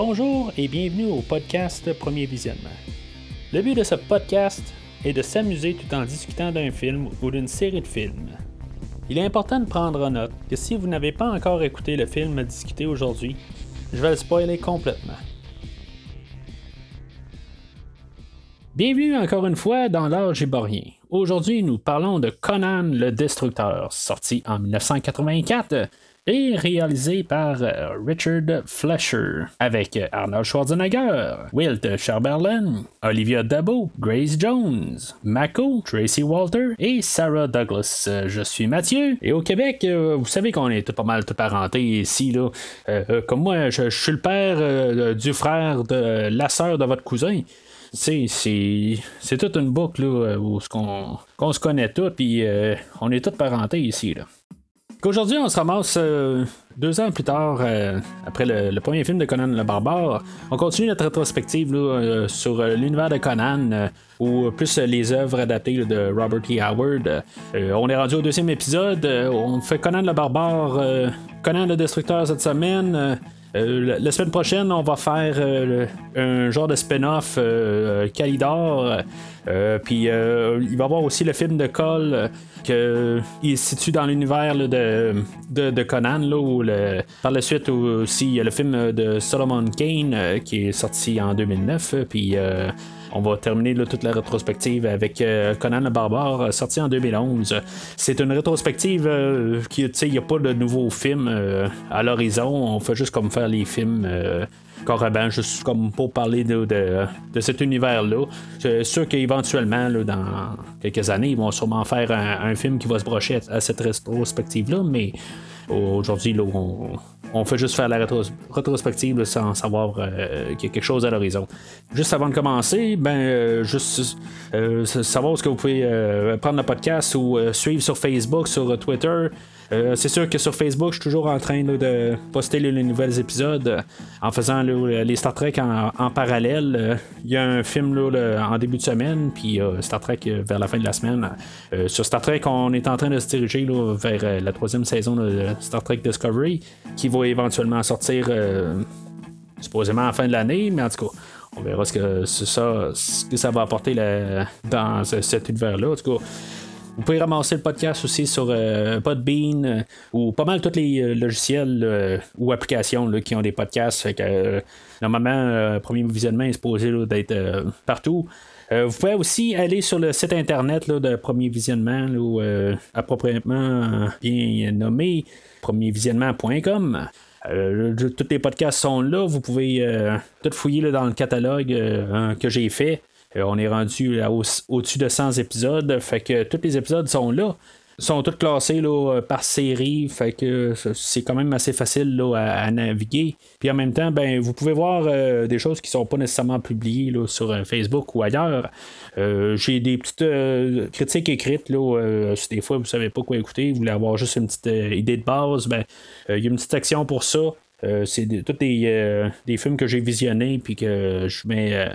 Bonjour et bienvenue au podcast Premier Visionnement. Le but de ce podcast est de s'amuser tout en discutant d'un film ou d'une série de films. Il est important de prendre en note que si vous n'avez pas encore écouté le film à discuter aujourd'hui, je vais le spoiler complètement. Bienvenue encore une fois dans l'âge éborien. Aujourd'hui, nous parlons de Conan le Destructeur, sorti en 1984 et réalisé par euh, Richard Fleischer, avec Arnold Schwarzenegger, Wilt Chamberlain, Olivia Dabo, Grace Jones, Mako, Tracy Walter et Sarah Douglas. Euh, je suis Mathieu et au Québec, euh, vous savez qu'on est pas mal de parenté ici. Là. comme moi, je, suis le père du frère de la sœur de votre cousin c'est, toute une boucle où on, se connaît tous, puis on est tous parentés ici. Là. Aujourd'hui, on se ramasse euh, deux ans plus tard, euh, après le, premier film de Conan le Barbare. On continue notre rétrospective euh, sur l'univers de Conan, ou plus les œuvres adaptées de Robert E. Howard. on est rendu au deuxième épisode. on fait Conan le Barbare, Conan le Destructeur cette semaine. La, semaine prochaine, on va faire un genre de spin-off Calidor. Puis il va y avoir aussi le film de Cole qu'il est situé dans l'univers de, de, Conan, là, par la suite aussi il y a le film de Solomon Kane euh, qui est sorti en 2009, puis euh, on va terminer toute la rétrospective avec euh, Conan le Barbare, sorti en 2011. C'est une rétrospective qui, tu sais, il n'y a pas de nouveaux films à l'horizon. On fait juste comme faire les films carrément, juste comme pour parler de, de, cet univers-là. C'est sûr qu'éventuellement, dans quelques années, ils vont sûrement faire un, film qui va se brocher à, cette rétrospective-là, mais aujourd'hui, on, on, fait juste faire la rétrospective sans savoir euh, qu'il y a quelque chose à l'horizon. Juste avant de commencer, ben, euh, juste euh, savoir ce que vous pouvez prendre le podcast ou suivre sur Facebook, sur Twitter. Euh, c'est sûr que sur Facebook, je suis toujours en train de poster les, nouveaux épisodes euh, en faisant les Star Trek en, parallèle. Euh, il y a un film en début de semaine, puis Star Trek vers la fin de la semaine. sur Star Trek, on est en train de se diriger vers la troisième saison de Star Trek Discovery, qui va éventuellement sortir supposément à la fin de l'année, mais en tout cas. On verra ce que, ça, ce que ça va apporter dans cet univers-là. En tout cas, vous pouvez ramasser le podcast aussi sur euh, Podbean euh, ou pas mal tous les euh, logiciels ou applications qui ont des podcasts. Normalement, premier visionnement est supposé d'être partout. vous pouvez aussi aller sur le site internet de Premier Visionnement, ou appropriément bien nommé premiervisionnement.com. tous les podcasts sont là. Vous pouvez tout fouiller dans le catalogue que j'ai fait. Euh, on est rendu au-dessus de 100 épisodes. Fait que tous les épisodes sont là sont tous classés là, par série, fait que c'est quand même assez facile là, à, naviguer. Puis en même temps, ben, vous pouvez voir euh, des choses qui sont pas nécessairement publiées là, sur euh, Facebook ou ailleurs. J'ai des petites critiques écrites. Là, si des fois vous savez pas quoi écouter, vous voulez avoir juste une petite idée de base, ben il y a une petite section pour ça. c'est tous des, des, films que j'ai visionnés puis que je mets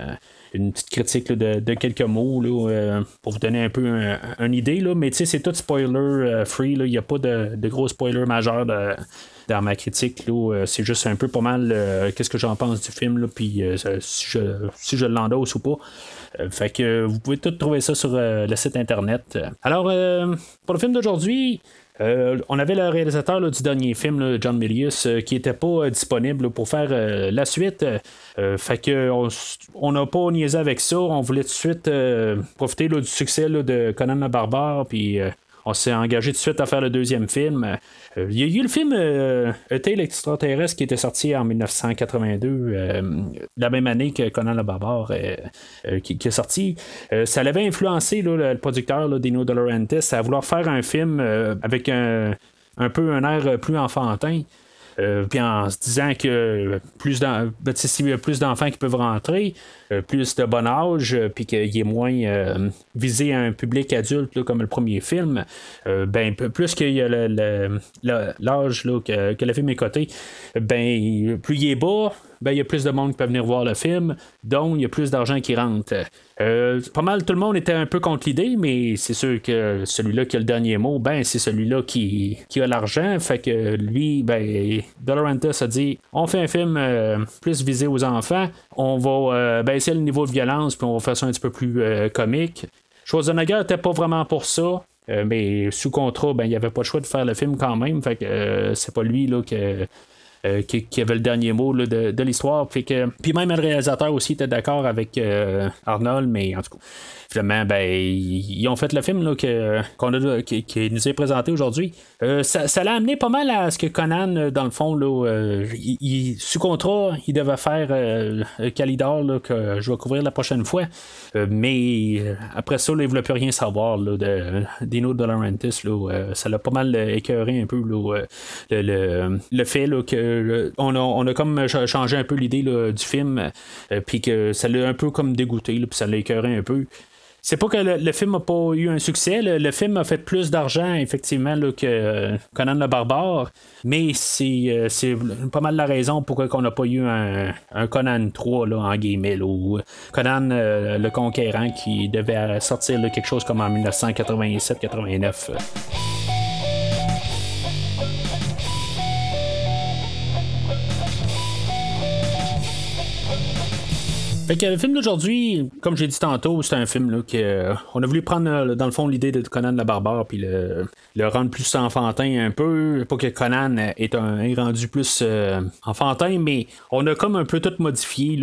une petite critique de, quelques mots euh, pour vous donner un peu une idée. Là, mais c'est tout spoiler euh, free. Il n'y a pas de, gros spoilers majeurs dans ma critique. Euh, c'est juste un peu pas mal qu'est-ce que j'en pense du film, puis si je, si je l'endosse ou pas. fait que vous pouvez tout trouver ça sur le site internet. Alors, pour le film d'aujourd'hui, euh, on avait le réalisateur du dernier film, John Milius, euh, qui n'était pas euh, disponible pour faire la suite. fait que on n'a pas niaisé avec ça. On voulait tout de suite profiter du succès de Conan le Barbare, on s'est engagé tout de suite à faire le deuxième film. Euh, il y a eu le film euh, extraterrestre qui était sorti en 1982, euh, la même année que Conan le Barbare euh, qui, est sorti. ça l'avait influencé le, producteur Dino De Laurentiis à vouloir faire un film avec un peu un air plus enfantin. Euh, puis en se disant que plus ben, s'il y a plus d'enfants qui peuvent rentrer, euh, plus de bon âge, euh, puis qu'il est moins visé à un public adulte comme le premier film, ben plus qu'il y a l'âge que, que, le film est coté, ben plus il est bas, ben, il y a plus de monde qui peut venir voir le film, donc il y a plus d'argent qui rentre. Euh, pas mal tout le monde était un peu contre l'idée, mais c'est sûr que celui-là qui a le dernier mot, ben c'est celui-là qui, qui a l'argent. Fait que lui, ben, Dolorantis a dit on fait un film euh, plus visé aux enfants, on va euh, baisser le niveau de violence, puis on va faire ça un petit peu plus comique. Schwarzenegger n'était pas vraiment pour ça. mais sous contrat, ben, il n'y avait pas le choix de faire le film quand même. Fait que c'est pas lui là, que, euh, qui, avait le dernier mot de, l'histoire. Puis, puis même le réalisateur aussi était d'accord avec euh, Arnold, mais en tout cas, finalement, ben, ils ont fait le film là, que, qu'on a, qui, nous est présenté aujourd'hui. Euh, ça, l'a amené pas mal à ce que Conan, dans le fond, là, il, sous contrat, il devait faire Calidor que je vais couvrir la prochaine fois. mais après ça, il ne voulait plus rien savoir là, de Dino De ça l'a pas mal écœuré un peu le, le, le, fait que on, a, comme changé un peu l'idée du film, euh, puis que ça l'a un peu comme dégoûté, puis ça l'a écœuré un peu. C'est pas que le, film n'a pas eu un succès. Le, film a fait plus d'argent, effectivement, que euh, Conan le Barbare. Mais euh, c'est, pas mal la raison pourquoi on n'a pas eu un, Conan 3 là, en guillemets. ou Conan le Conquérant qui devait sortir quelque chose comme en 1987-89. Fait que le film d'aujourd'hui, comme j'ai dit tantôt, c'est un film que euh, a voulu prendre euh, dans le fond l'idée de Conan le barbare puis le, le, rendre plus enfantin un peu, pas que Conan est un rendu plus euh, enfantin, mais on a comme un peu tout modifié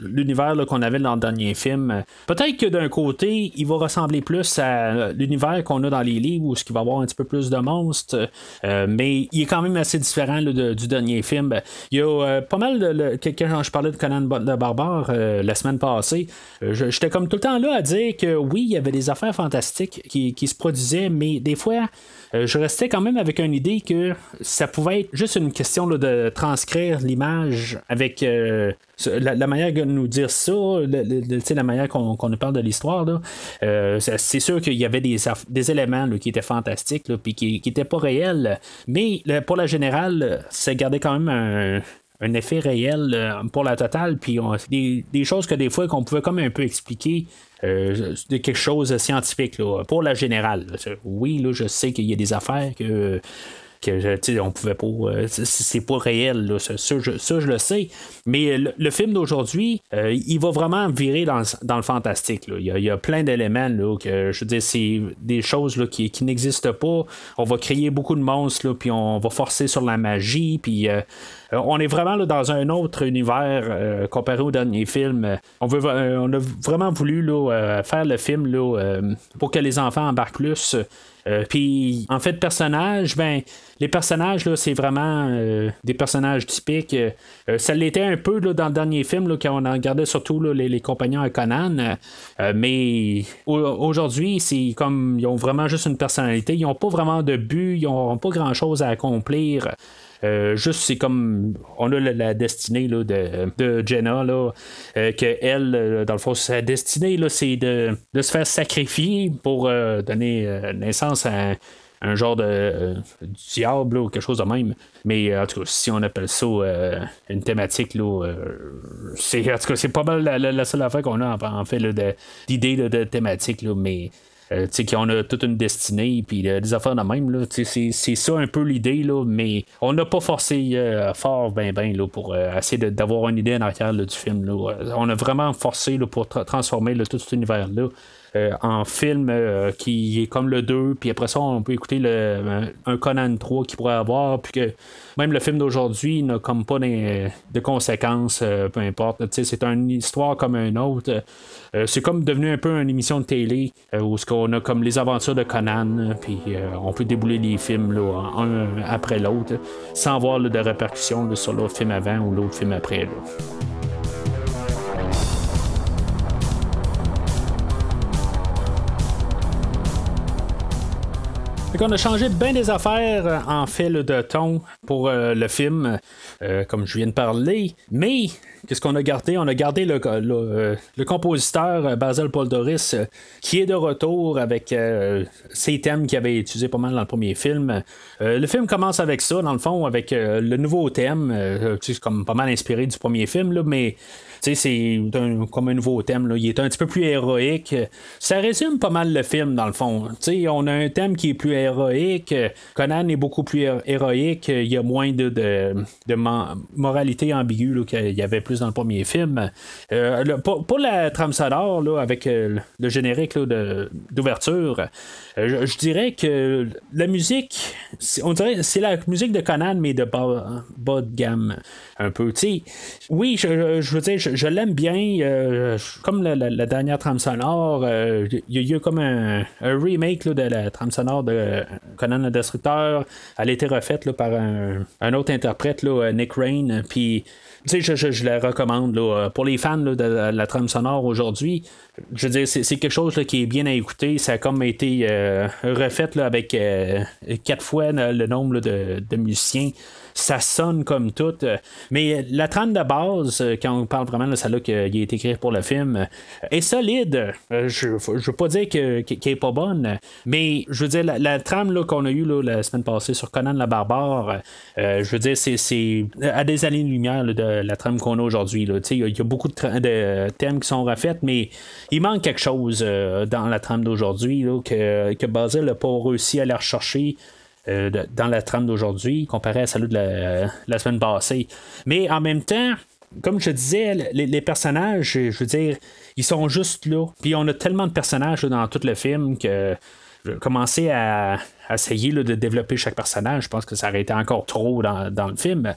l'univers qu'on avait dans le dernier film. Peut-être que d'un côté, il va ressembler plus à l'univers qu'on a dans les livres où il va y avoir un petit peu plus de monstres, mais il est quand même assez différent du dernier film. Il y a pas mal de, quand je parlais de Conan le barbare euh, la semaine passée, euh, j'étais comme tout le temps là à dire que oui, il y avait des affaires fantastiques qui, se produisaient, mais des fois, euh, je restais quand même avec une idée que ça pouvait être juste une question de transcrire l'image avec la, manière de nous dire ça, la manière qu'on nous parle de l'histoire. c'est sûr qu'il y avait des, des éléments qui étaient fantastiques, puis qui n'étaient pas réels, mais pour la générale, ça gardait quand même un un effet réel euh, pour la totale, puis des, des, choses que des fois qu'on pouvait comme un peu expliquer euh, de quelque chose de scientifique pour la générale. Oui, là, je sais qu'il y a des affaires que que on pouvait pas. Euh, c'est pas réel, ça, je, le sais. Mais le, film d'aujourd'hui, euh, il va vraiment virer dans, le fantastique. Il, y a, plein d'éléments que je veux dire, c'est des choses qui, n'existent pas. On va créer beaucoup de monstres, puis on va forcer sur la magie, puis. Euh, on est vraiment dans un autre univers comparé au dernier film. On, a vraiment voulu faire le film pour que les enfants embarquent plus. Euh, puis, en fait, personnages, ben, les personnages, là, c'est vraiment euh, des personnages typiques. Euh, ça l'était un peu là, dans le dernier film, là, quand on regardait surtout les, compagnons à Conan. mais aujourd'hui, c'est comme ils ont vraiment juste une personnalité. Ils n'ont pas vraiment de but, ils n'ont pas grand-chose à accomplir. Euh, juste, c'est comme. On a la, destinée là, de, de, Jenna, là, euh, que elle, euh, dans le fond, sa destinée, là, c'est de, de, se faire sacrifier pour donner naissance à un, genre de diable ou quelque chose de même. Mais en tout cas, si on appelle ça une thématique, là, c'est, en tout cas, c'est pas mal la, seule affaire qu'on a en, fait d'idée de, de, thématique, là, mais euh, sais qu'on a toute une destinée, puis euh, des affaires de même. Là, c'est, c'est ça un peu l'idée, là, mais on n'a pas forcé euh, fort ben ben là, pour essayer d'avoir une idée en arrière du film. Là. On a vraiment forcé là, pour transformer tout cet univers-là. Euh, en film euh, qui est comme le 2, puis après ça, on peut écouter le, un Conan 3 qui pourrait avoir, puis que même le film d'aujourd'hui n'a comme pas de conséquences, euh, peu importe. C'est une histoire comme un autre. c'est comme devenu un peu une émission de télé où ce qu'on a comme les aventures de Conan, puis on peut débouler les films là, un après l'autre, sans avoir de répercussions sur l'autre film avant ou l'autre film après. On a changé bien des affaires euh, en fait de ton pour euh, le film. comme je viens de parler. Mais qu'est-ce qu'on a gardé? On a gardé le, compositeur Basil Paul Doris qui est de retour avec ses thèmes qu'il avait utilisés pas mal dans le premier film. le film commence avec ça, dans le fond, avec le nouveau thème, comme pas mal inspiré du premier film, là, mais c'est comme un nouveau thème. Là. Il est un petit peu plus héroïque. Ça résume pas mal le film, dans le fond. on a un thème qui est plus héroïque. Conan est beaucoup plus héroïque. Il y a moins de, de, moralité ambiguë qu'il y avait plus dans le premier film. Euh, pour, la trame sonore, avec euh, le générique d'ouverture, euh, je, dirais que la musique, on dirait c'est la musique de Conan, mais de bas, de gamme un peu. oui, je, je veux dire, je, l'aime bien. Euh, comme la, dernière trame sonore, il euh, y, a eu comme un, remake de la trame sonore de Conan le Destructeur. Elle a été refaite par un, autre interprète, Nick Rain. Puis je, je, je, la recommande pour les fans de la, trame sonore aujourd'hui. Je veux dire, c'est, quelque chose qui est bien à écouter. Ça a comme été euh, refait avec quatre fois le nombre de musiciens ça sonne comme tout. Euh, mais la trame de base, euh, quand on parle vraiment de celle-là qui a été écrite pour le film, euh, est solide. Je ne veux pas dire qu'elle n'est pas bonne, mais je veux dire, la, trame qu'on a eue la semaine passée sur Conan la Barbare, je veux dire, c'est à des années-lumière de la trame qu'on a aujourd'hui. Il y, a beaucoup de, thèmes qui sont refaits, mais il manque quelque chose dans la trame d'aujourd'hui que, que Basil n'a pas réussi à aller rechercher. Euh, dans la trame d'aujourd'hui comparé à celle de la, semaine passée. Mais en même temps, comme je disais, les, personnages, je veux dire, ils sont juste là. Puis on a tellement de personnages dans tout le film que commencer à, essayer de développer chaque personnage. Je pense que ça aurait été encore trop dans, le film.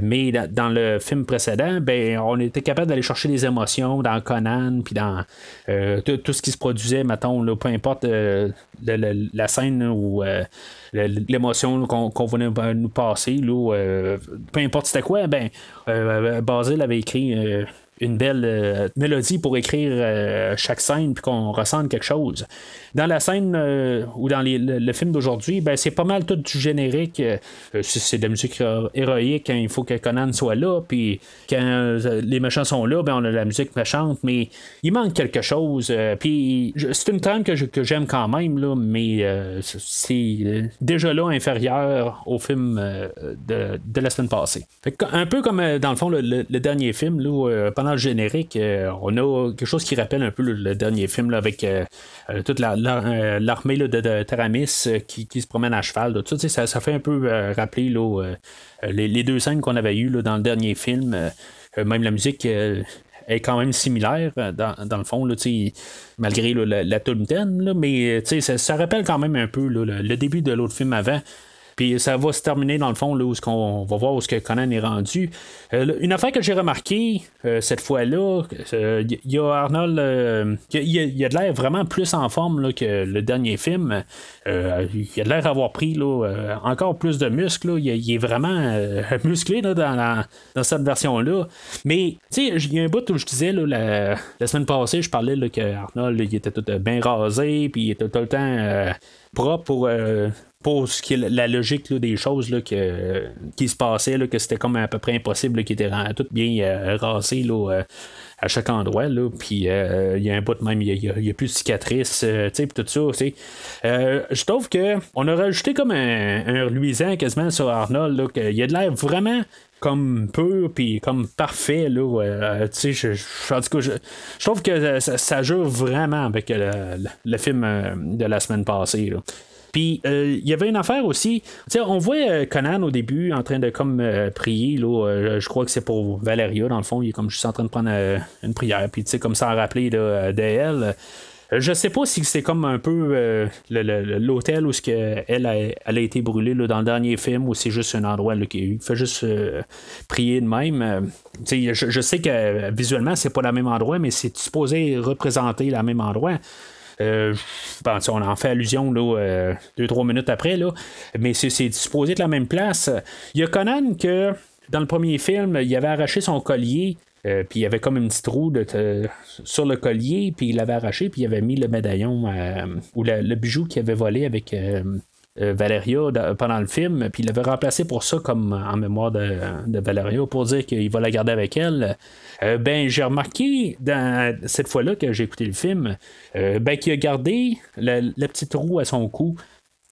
Mais dans, le film précédent, ben, on était capable d'aller chercher des émotions dans Conan, puis dans euh, tout, ce qui se produisait, mettons, peu importe euh, la, scène ou euh, l'émotion qu'on venait nous passer, peu importe c'était quoi, ben, Basil avait écrit une belle euh, mélodie pour écrire euh, chaque scène puis qu'on ressente quelque chose. Dans la scène euh, ou dans le, film d'aujourd'hui, ben, c'est pas mal tout du générique. c'est de la musique héroïque quand il faut que Conan soit là, puis quand les méchants sont là, ben, on a la musique méchante, mais il manque quelque chose. puis c'est une trame que, j'aime quand même, là, mais c'est déjà là inférieur au film de, la semaine passée. un peu comme dans le fond le, dernier film, là, pendant générique, euh, on a quelque chose qui rappelle un peu le, dernier film avec euh, euh, toute l'armée de, Taramis qui, se promène à cheval. Tout, ça, ça fait un peu rappeler les, deux scènes qu'on avait eues dans le dernier film. même la musique est quand même similaire dans, le fond, malgré la, la mais ça, rappelle quand même un peu le, début de l'autre film avant. Puis ça va se terminer dans le fond là, où on va voir où ce que Conan est rendu. Euh, une affaire que j'ai remarqué euh, cette fois-là, il euh, y a Arnold, il y a, de l'air vraiment plus en forme que le dernier film. il a de l'air d'avoir pris là, encore plus de muscles. Il, est vraiment musclé dans, dans, cette version-là. Mais tu sais, il y a un bout où je disais la, semaine passée, je parlais que Arnold il était tout bien rasé, puis il était tout le temps propre pour pour ce qui est la logique des choses là, que, qui se passaient, là, que c'était comme à peu près impossible, qui était tout bien euh, rasé euh, à chaque endroit. Là, puis euh, il y a un bout de même, il n'y a, plus de cicatrices, puis tout ça. je trouve que on a rajouté comme un, un reluisant quasiment sur Arnold, qu'il y a de l'air vraiment comme pur puis comme parfait là tu sais je, je, trouve que ça, joue vraiment avec le, film de la semaine passée là. Puis euh, il y avait une affaire aussi. on voit euh, Conan au début en train de comme euh, prier. Là, je crois que c'est pour Valeria, dans le fond. Il est comme juste en train de prendre une prière. Puis comme ça en rappeler d'elle. Je sais pas si c'est comme un peu l'hôtel où ce que elle, a, été brûlée dans le dernier film ou c'est juste un endroit là, qui fait juste prier de même. Je, je, sais que visuellement c'est pas le même endroit, mais c'est supposé représenter le même endroit. Euh, on en fait allusion là, euh, deux, trois minutes après, là, mais c'est, supposé être la même place. Il y a Conan que dans le premier film, il avait arraché son collier. Euh, puis il y avait comme une petite roue sur le collier, puis il l'avait arraché, puis il avait mis le médaillon ou le bijou qu'il avait volé avec Valeria pendant le film, puis il avait remplacé pour ça comme en mémoire de, Valeria pour dire qu'il va la garder avec elle. ben, j'ai remarqué cette fois-là que j'ai écouté le film, ben, qu'il a gardé la, petite roue à son cou.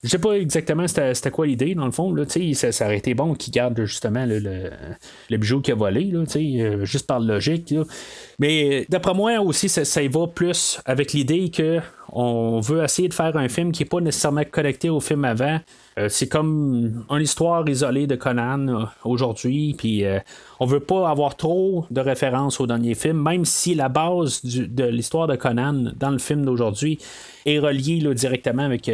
Je sais pas exactement c'était quoi l'idée, dans le fond. Là, ça, ça aurait été bon qu'il garde justement le, bijou qu'il a volé, là, euh, juste par logique. Mais d'après moi aussi, ça, ça y va plus avec l'idée que on veut essayer de faire un film qui n'est pas nécessairement connecté au film avant. Euh, c'est comme une histoire isolée de Conan euh, aujourd'hui, puis euh, on veut pas avoir trop de références au dernier film, même si la base de l'histoire de Conan dans le film d'aujourd'hui est reliée directement avec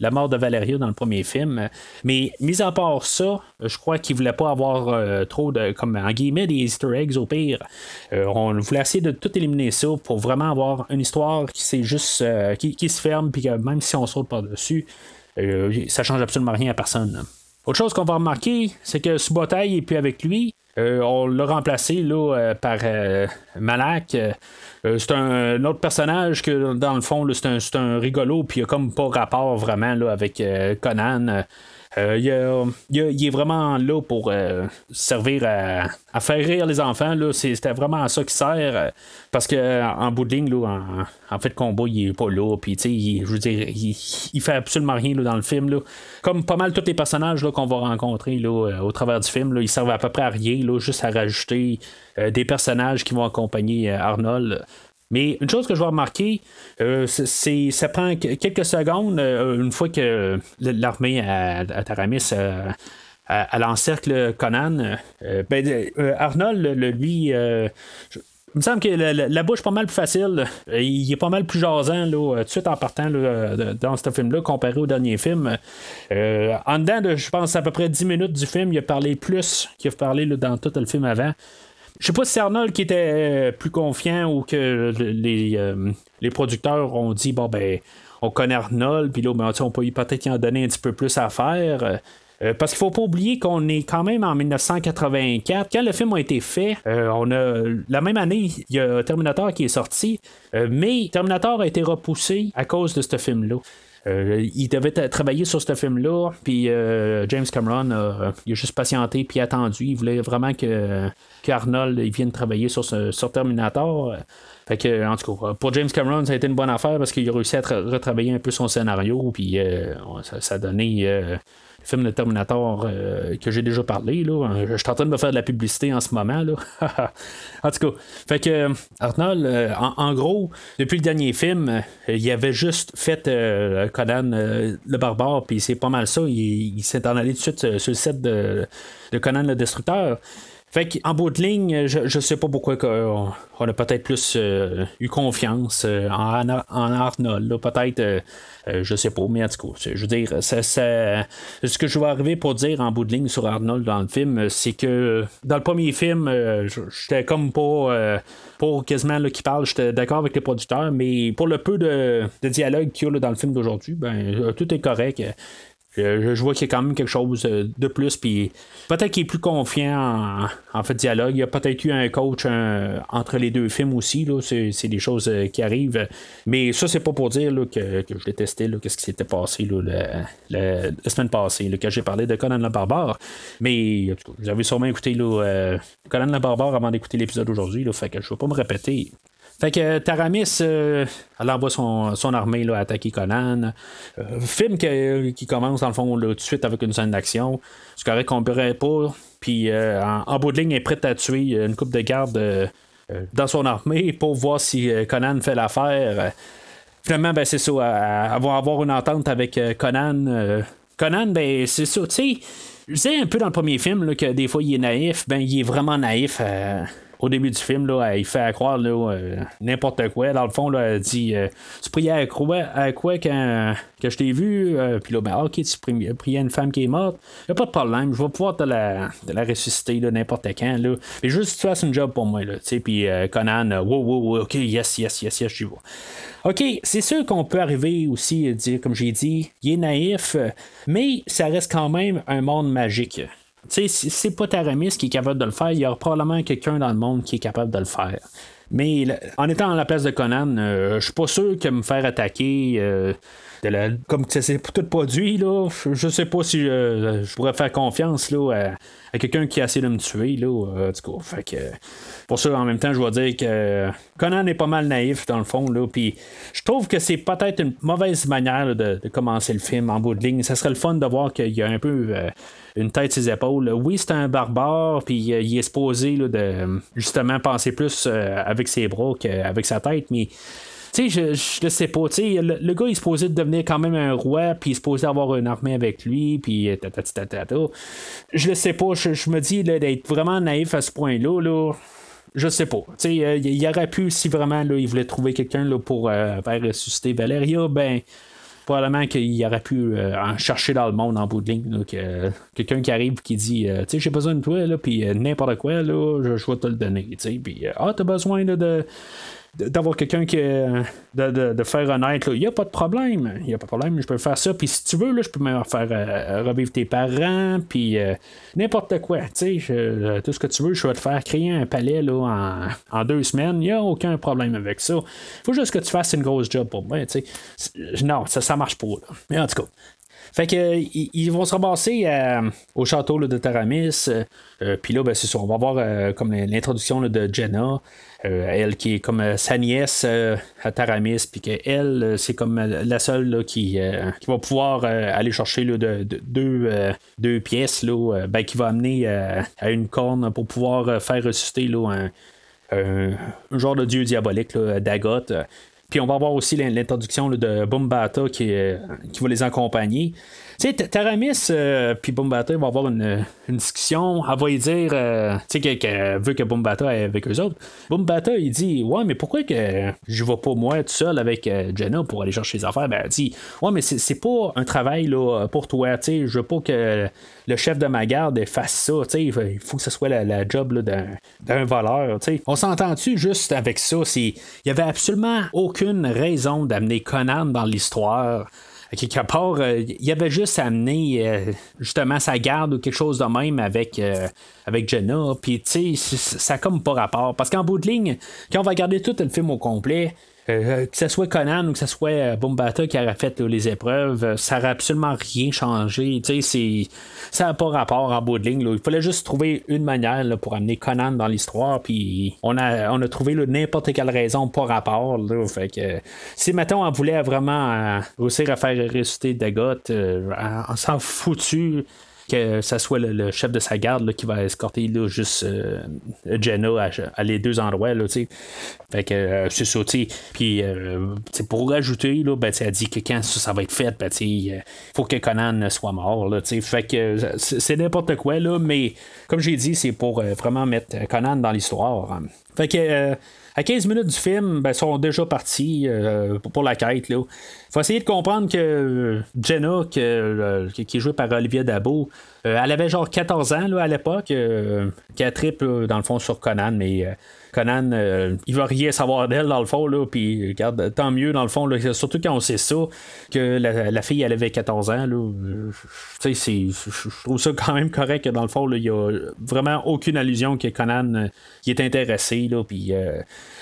la mort de Valeria dans le premier film. Mais mis à part ça, je crois qu'il voulait pas avoir trop de, comme en guillemets, des Easter eggs au pire. on voulait essayer de tout éliminer ça pour vraiment avoir une histoire qui c'est juste qui, se ferme, puis que même si on saute par-dessus, euh, ça change absolument rien à personne. Autre chose qu'on va remarquer, c'est que Subotai est plus avec lui. Euh, on l'a remplacé là, euh, par Malak. c'est un, autre personnage que dans le fond, c'est un, rigolo, puis il a comme pas rapport vraiment là, avec Conan. Euh, il, est vraiment là pour euh, servir à, faire rire les enfants. C'était vraiment à ça qui sert. Euh, parce qu'en bout de ligne, en, fait, le combat, il est pas là. Puis, je veux dire, il, fait absolument rien dans le film. Comme pas mal tous les personnages qu'on va rencontrer là, au travers du film, ils servent à peu près à rien, juste à rajouter des personnages qui vont accompagner Arnold. Mais une chose que je vais remarquer, euh, c'est ça prend quelques secondes, euh, une fois que l'armée à, Taramis à, l'encercle Conan. Euh, ben, Arnold, lui, il me semble que la, bouche est pas mal plus facile. Il est pas mal plus jasant là, tout de suite en partant dans ce film-là comparé au dernier film. en dedans de, je pense, à peu près 10 minutes du film, il a parlé plus qu'il a parlé dans tout le film avant. Je sais pas si c'est Arnold qui était euh, plus confiant ou que les, euh, les producteurs ont dit bon ben on connaît Arnold, puis là, ben, on peut peut-être y en donner un petit peu plus à faire. Euh, parce qu'il faut pas oublier qu'on est quand même en 1984. Quand le film a été fait, on a la même année, il y a Terminator qui est sorti, mais Terminator a été repoussé à cause de ce film-là. Euh, il devait travailler sur ce film-là, puis euh, James Cameron il a juste patienté puis attendu. Il voulait vraiment que, Arnold vienne travailler sur, Terminator. Fait que, en tout cas, pour James Cameron, ça a été une bonne affaire parce qu'il a réussi à retravailler un peu son scénario, puis euh, ça, a donné film de Terminator euh, que j'ai déjà parlé. Là. Je suis en train de me faire de la publicité en ce moment. Là. en tout cas, fait que Arnold, euh, en, gros, depuis le dernier film, euh, il avait juste fait Conan le barbare, puis c'est pas mal ça. Il, s'est en allé tout de suite sur le set de Conan le destructeur. Fait bout de ligne, je, je sais pas pourquoi on, on a peut-être plus euh, eu confiance euh, en, Arnold. Peut-être, euh, je sais pas, mais en tout cas, je veux dire, ce que je vais arriver pour dire en bout de ligne sur Arnold dans le film, c'est que dans le premier film, j'étais comme pas pour quasiment qui parle, j'étais d'accord avec les producteurs, mais pour le peu de, dialogue qu'il y a dans le film d'aujourd'hui, ben tout est correct. Je, vois qu'il y a quand même quelque chose euh, de plus, puis peut-être qu'il est plus confiant en, fait dialogue. Il y a peut-être eu un coach entre les deux films aussi, là, c'est, des choses euh, qui arrivent. Mais ça, c'est pas pour dire que, je détestais qu'est-ce qui s'était passé la semaine passée, quand j'ai parlé de Conan le Barbare. Mais vous avez sûrement écouté euh, Conan le Barbare avant d'écouter l'épisode aujourd'hui, fait que je vais pas me répéter. Fait que Taramis, euh, elle envoie son, armée là, attaquer Conan. Euh, film qui commence dans le fond tout de suite avec une scène d'action. C'est correct qu'on ne pas. Puis euh, en, bout de ligne, elle est prête à tuer une coupe de garde dans son armée pour voir si Conan fait l'affaire. Finalement, ben, c'est ça. Elle, va avoir une entente avec Conan. Conan, ben, c'est ça. Tu sais, un peu dans le premier film là, que des fois il est naïf. Ben, il est vraiment naïf au début du film, là, il fait croire euh, n'importe quoi. Dans le fond, là, elle dit euh, Tu priais à quoi, à quoi quand, je t'ai vu euh, Puis là, ben, ok, tu priais à une femme qui est morte. Y a pas de problème, je vais pouvoir te la, la ressusciter n'importe quand. Là. Mais juste tu fasses une job pour moi. Puis Conan, wow, wow, ok, yes, yes, yes, yes, je vois. OK, c'est sûr qu'on peut arriver aussi à dire, comme j'ai dit, il est naïf, mais ça reste quand même un monde magique. Tu sais, si c'est pas Taramis qui est capable de le faire, il y aura probablement quelqu'un dans le monde qui est capable de le faire. Mais en étant à la place de Conan, je suis pas sûr que me faire attaquer comme c'est tout produit, là, je sais pas si euh, je pourrais faire confiance là, à, quelqu'un qui a essayé de me tuer. Là, euh, fait que, pour ça, en même temps, je dois dire que Conan est pas mal naïf dans le fond. Là, puis je trouve que c'est peut-être une mauvaise manière de, commencer le film en bout de ligne. Ça serait le fun de voir qu'il y a un peu euh, une tête ses épaules. Oui, c'est un barbare, puis il est supposé de justement penser plus avec ses bras qu'avec sa tête, mais tu sais, je, je le sais pas. Le, le, gars, il est supposé devenir quand même un roi, puis il est supposé avoir une armée avec lui, puis Je le sais pas. Je, me dis d'être vraiment naïf à ce point-là, là. Je sais pas. Euh, il aurait pu, si vraiment là, il voulait trouver quelqu'un pour euh, faire ressusciter Valeria, ben probablement qu'il aurait pu euh, en chercher dans le monde en bout de ligne. que, quelqu'un qui arrive qui dit j'ai besoin de toi, là, puis n'importe quoi, là, je, je, vais te le donner. Puis, ah, t'as besoin de, d'avoir quelqu'un qui de, de, faire honnête, il n'y a pas de problème. Il n'y a pas de problème, je peux faire ça. Puis si tu veux, là, je peux même faire euh, revivre tes parents, puis euh, n'importe quoi. Tu sais, tout ce que tu veux, je vais te faire créer un palais là, en, deux semaines. Il n'y a aucun problème avec ça. Faut juste que tu fasses une grosse job pour moi. Tu sais. Non, ça ne marche pas. Mais en tout cas, fait que ils vont se ramasser au château de Taramis. Euh, puis là, ben, c'est ça. On va voir comme l'introduction de Jenna. Euh, elle qui est comme euh, sa nièce euh, à Taramis, puis qu'elle, c'est comme la seule qui, va pouvoir aller chercher de, deux, pièces là, ben, qui va amener à une corne pour pouvoir faire ressusciter là, un, genre de dieu diabolique, Dagot. Puis on va voir aussi l'introduction de Bumbata qui, qui va les accompagner. Tu sais, Taramis euh, puis Bumbata vont avoir une, discussion. Elle va lui dire, euh, tu sais, qu'elle veut que Bumbata est avec eux autres. Bumbata, il dit, ouais, mais pourquoi que je vais pas moi tout seul avec euh, Jenna pour aller chercher les affaires? Ben, elle dit, ouais, mais c'est pas un travail là, pour toi. Tu sais, je veux pas que le chef de ma garde fasse ça. Tu sais, il faut que ce soit la, job d'un voleur. Tu sais. On s'entend-tu juste avec ça? Il y avait absolument aucune raison d'amener Conan dans l'histoire quelque part, euh, il avait juste amené euh, justement sa garde ou quelque chose de même avec, euh, avec Jenna. Puis, tu sais, ça comme pas rapport. Parce qu'en bout de ligne, quand on va regarder tout le film au complet, que ce soit Conan ou que ce soit euh, Bumbata qui aurait fait les épreuves, euh, ça n'aurait absolument rien changé. Ça n'a pas rapport en bout de ligne. Il fallait juste trouver une manière pour amener Conan dans l'histoire. Puis on a, on a trouvé n'importe quelle raison pas rapport. si maintenant on voulait vraiment réussir à faire ressusciter Dagot, on s'en foutu que ce soit le, chef de sa garde qui va escorter juste euh, Jenna à, les deux endroits. Là, fait que euh, c'est ça. Puis euh, pour rajouter, là, ben, elle dit que quand ça, va être fait, ben, il faut que Conan soit mort. Là, fait que c'est n'importe quoi, là, mais comme j'ai dit, c'est pour vraiment mettre Conan dans l'histoire. Fait que à 15 minutes du film, ben, ils sont déjà partis euh, pour la quête. Il faut essayer de comprendre que euh, Jenna, euh, qui est jouée par Olivia Dabo, elle avait genre 14 ans là, à l'époque, qui a triple dans le fond sur Conan, mais Conan, euh, il va rien savoir d'elle dans le fond, là, puis regarde, tant mieux dans le fond, surtout quand on sait ça, que la, fille, elle avait 14 ans, là, euh, je trouve ça quand même correct que dans le fond, il n'y a vraiment aucune allusion que Conan euh, qui est intéressé, là, puis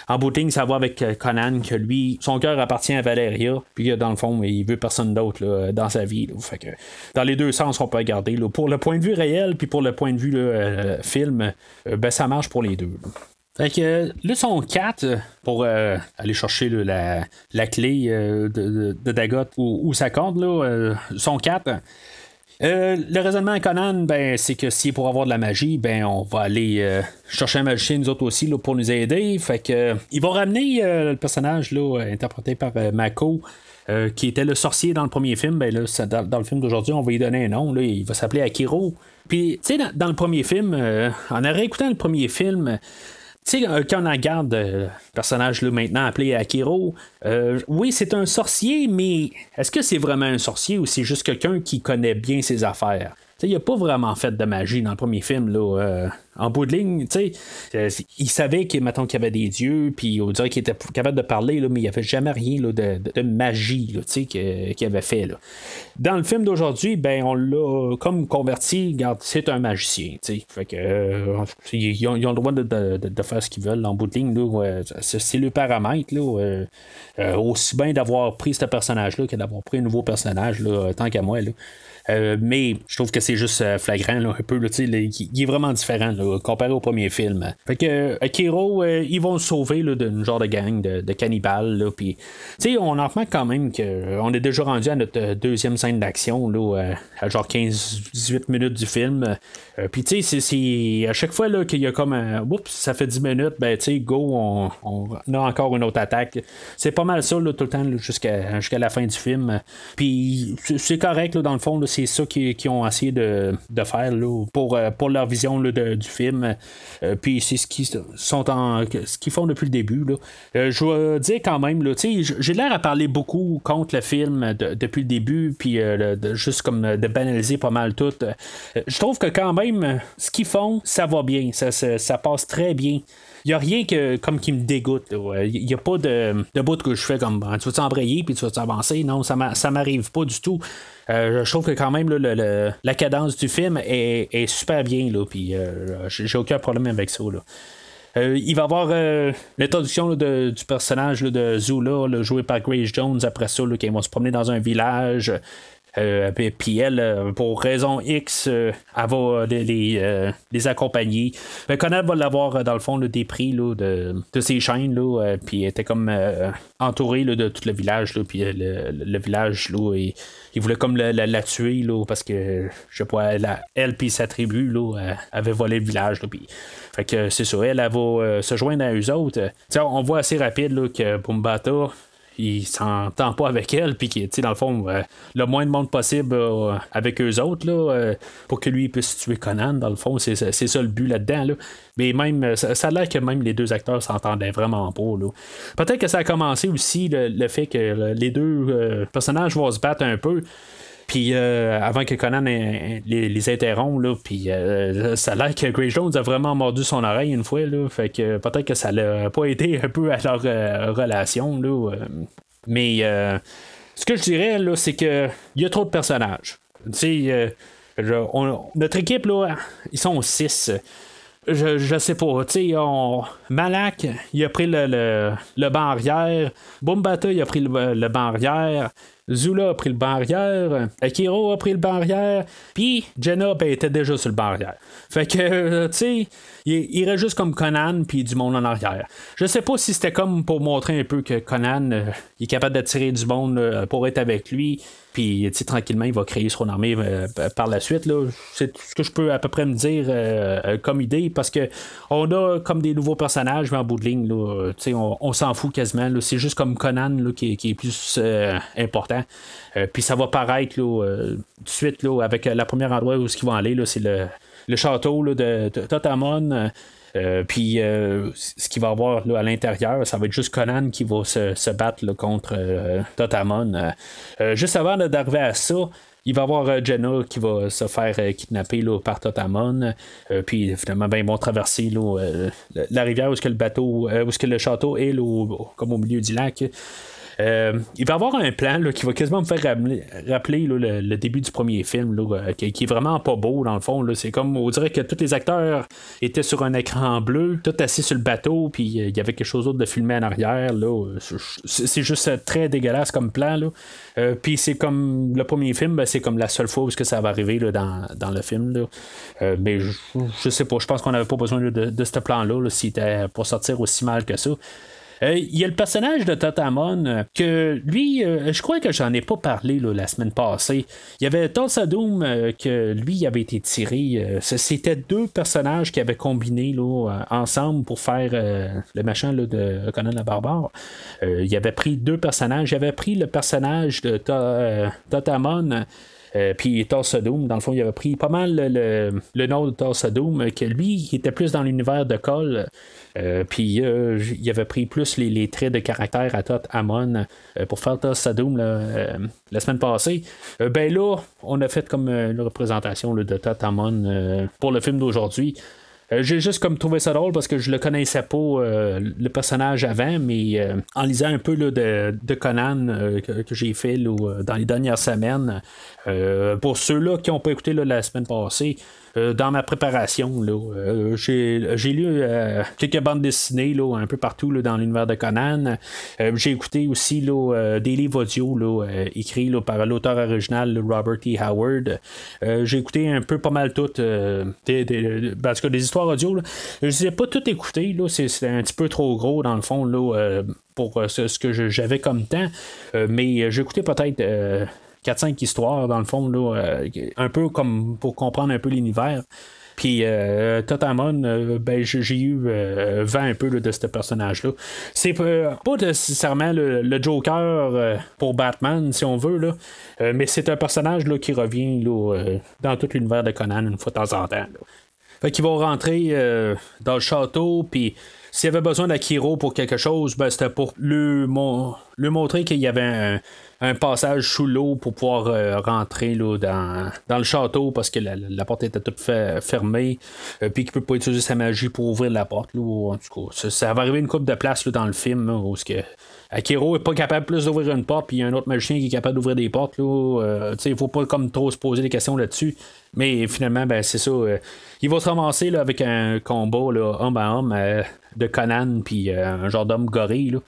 en booting, ça va avec Conan que lui, son cœur appartient à Valeria, puis dans le fond, il veut personne d'autre dans sa vie. que, dans les deux sens, on peut regarder. Pour le point de vue réel, puis pour le point de vue film, ben, ça marche pour les deux. Fait que là, son 4 pour euh, aller chercher la, clé euh, de, de, Dagot ou, sa corde, là, euh, son 4. le raisonnement à Conan, ben, c'est que si pour avoir de la magie, ben, on va aller chercher un magicien, nous autres aussi, là, pour nous aider. Fait que, ils vont ramener le personnage là, interprété par Mako. qui était le sorcier dans le premier film, ben là, dans, dans, le film d'aujourd'hui, on va lui donner un nom. Là, il va s'appeler Akiro. Puis, tu sais, dans, dans, le premier film, en réécoutant le premier film, tu sais, euh, quand on regarde euh, le personnage là, maintenant appelé Akiro, euh, oui, c'est un sorcier, mais est-ce que c'est vraiment un sorcier ou c'est juste quelqu'un qui connaît bien ses affaires? Il n'a pas vraiment fait de magie dans le premier film. Là, en bout de ligne, il savait qu'il y avait des dieux, puis on dirait qu'il était capable de parler, là, mais il n'y avait jamais rien là, de, de, magie qu'il avait fait. Là. Dans le film d'aujourd'hui, ben on l'a comme converti, regarde, c'est un magicien. Fait que, ils, ont, le droit de, faire ce qu'ils veulent en bout de ligne. c'est le paramètre. Là, aussi bien d'avoir pris ce personnage-là que d'avoir pris un nouveau personnage, là, tant qu'à moi. Là. Euh, mais je trouve que c'est juste euh, flagrant un peu. il est vraiment différent comparé au premier film. Fait que Akiro, euh, ils vont se sauver d'une genre de gang de, cannibales. On en remarque quand même qu'on est déjà rendu à notre deuxième scène d'action, à genre 15-18 minutes du film. Puis, tu sais, c'est à chaque fois qu'il y a comme un. Oups, ça fait 10 minutes, ben, tu sais, go, on, a encore une autre attaque. C'est pas mal ça, tout le temps, jusqu'à jusqu'à la fin du film. Puis, c'est correct, dans le fond, c'est ça qu'ils ont essayé de, faire pour, euh, pour leur vision du film. Euh, puis c'est ce qu'ils sont en ce qu'ils font depuis le début. Euh, je veux dire quand même, j'ai l'air à parler beaucoup contre le film depuis le début, puis juste comme de banaliser pas mal tout. je trouve que quand même, ce qu'ils font, ça va bien, ça, ça passe très bien il n'y a rien que, comme qui me dégoûte. Il n'y a pas de, de bout que je fais comme tu vas t'embrayer puis tu vas t'avancer. Non, ça ne m'arrive pas du tout. Euh, je trouve que quand même la cadence du film est, super bien. Là, puis euh, j'ai aucun problème avec ça. Euh, il va y avoir l'introduction du personnage de Zula, joué par Grace Jones, après ça, qui va se promener dans un village. Euh, puis elle, euh, pour raison X, euh, elle va les, les, accompagner. Mais Conan va l'avoir dans le fond des prix là, de, de ses chaînes, là, puis elle était comme entourée de tout le village, puis le, village, là, il voulait comme la, tuer là, parce que je sais pas, elle, elle puis sa tribu là, avait volé le village. puis fait que c'est ça, elle, va se joindre à eux autres. on voit assez rapide là, que Bumbata il s'entend pas avec elle, puis qui, dans le fond, euh, le moins de monde possible euh, avec eux autres, là, euh, pour que lui puisse tuer Conan, dans le fond, c'est, ça le but là-dedans. Là. Mais même, ça, a l'air que même les deux acteurs s'entendaient vraiment pas. Là. Peut-être que ça a commencé aussi le fait que les deux personnages vont se battre un peu. Puis euh, avant que Conan les, les interrompt, là, puis euh, ça a l'air que Grey Jones a vraiment mordu son oreille une fois, là, fait que peut-être que ça l'a pas aidé un peu à leur euh, relation, là, mais ce que je dirais, là, c'est que il y a trop de personnages. Tu sais, notre équipe, là, ils sont six. Je, je sais pas, tu sais, Malak, il a pris le, le, le banc arrière. Bumbata, il a pris le, le banc arrière. Zula a pris le barrière, Akiro a pris le barrière, puis Jenna ben, était déjà sur le barrière. Fait que, euh, tu sais, il, reste juste comme Conan, puis du monde en arrière. Je sais pas si c'était comme pour montrer un peu que Conan euh, est capable d'attirer du monde euh, pour être avec lui, puis tranquillement, il va créer son armée par la suite. C'est ce que je peux à peu près me dire comme idée, parce que on a comme des nouveaux personnages, mais en bout de ligne, là, on, on s'en fout quasiment. C'est juste comme Conan qui, est plus important. Euh, puis ça va paraître euh, tout de suite avec euh, la première endroit où ils vont aller, c'est le, château de, Totamon. puis ce qu'il va avoir là, à l'intérieur, ça va être juste Conan qui va se, battre contre Totamon. juste avant d'arriver à ça, il va y avoir Jenna qui va se faire kidnapper par Totamon. puis finalement, ben, ils vont traverser la rivière où est-ce que le bateau, où est-ce que le château est, comme au milieu du lac. Euh, il va y avoir un plan qui va quasiment me faire rappeler, le, début du premier film, euh, qui, est vraiment pas beau dans le fond. C'est comme on dirait que tous les acteurs étaient sur un écran bleu, tout assis sur le bateau, puis euh, il y avait quelque chose d'autre de filmé en arrière. C'est juste très dégueulasse comme plan. puis c'est comme le premier film, ben, c'est comme la seule fois où que ça va arriver dans, le film. mais je, sais pas, je pense qu'on n'avait pas besoin de, de ce plan-là, s'il était pour sortir aussi mal que ça. Euh, il y a le personnage de Totamon euh, que lui, euh, je crois que j'en ai pas parlé la semaine passée. Il y avait Tulsadoom que lui avait été tiré. C'était deux personnages qui avaient combiné ensemble pour faire le machin de Conan la Barbare. il avait pris deux personnages. Il avait pris le personnage de Totamon puis Tulsa Doom, dans le fond, il avait pris pas mal le, nom de Tulsa Doom, que lui, il était plus dans l'univers de Cole. puis il avait pris plus les, traits de caractère à Todd Amon pour faire Tulsa Doom la semaine passée. ben là, on a fait comme une représentation de Todd Amon pour le film d'aujourd'hui. Euh, j'ai juste comme trouvé ça drôle parce que je le connaissais pas euh, le personnage avant, mais euh, en lisant un peu de, Conan que, j'ai fait dans les dernières semaines, pour ceux-là qui n'ont pas écouté la semaine passée, euh, dans ma préparation, euh, j'ai, lu euh, quelques bandes dessinées là, un peu partout dans l'univers de Conan. j'ai écouté aussi des livres audio écrits par l'auteur original Robert E. Howard. j'ai écouté un peu pas mal toutes parce que des histoires audio. Je ne les ai pas toutes écoutées. c'est, un petit peu trop gros dans le fond. pour ce, que j'avais comme temps. mais j'ai écouté peut-être 4-5 histoires, dans le fond, là, euh, un peu comme pour comprendre un peu l'univers. Puis euh, Totamon, euh, ben, j'ai eu vent un peu de ce personnage-là. C'est pas nécessairement le, Joker pour Batman, si on veut, là, mais c'est un personnage là, qui revient dans tout l'univers de Conan une fois de temps en temps. Fait vont rentrer dans le château, puis s'il avait besoin d'Akiro pour quelque chose, ben, c'était pour lui, montrer qu'il y avait un, passage sous l'eau pour pouvoir euh, rentrer là, dans, le château parce que la, porte était toute fermée, euh, puis qu'il peut pas utiliser sa magie pour ouvrir la porte. en tout cas, ça, va arriver une coupe de place dans le film où ce que Akiro est pas capable plus d'ouvrir une porte, puis y a un autre magicien qui est capable d'ouvrir des portes. Il euh, il faut pas comme trop se poser des questions là-dessus. Mais finalement, ben, c'est ça. il va se ramasser avec un combat là, homme à homme de Conan puis euh, un genre d'homme gorille,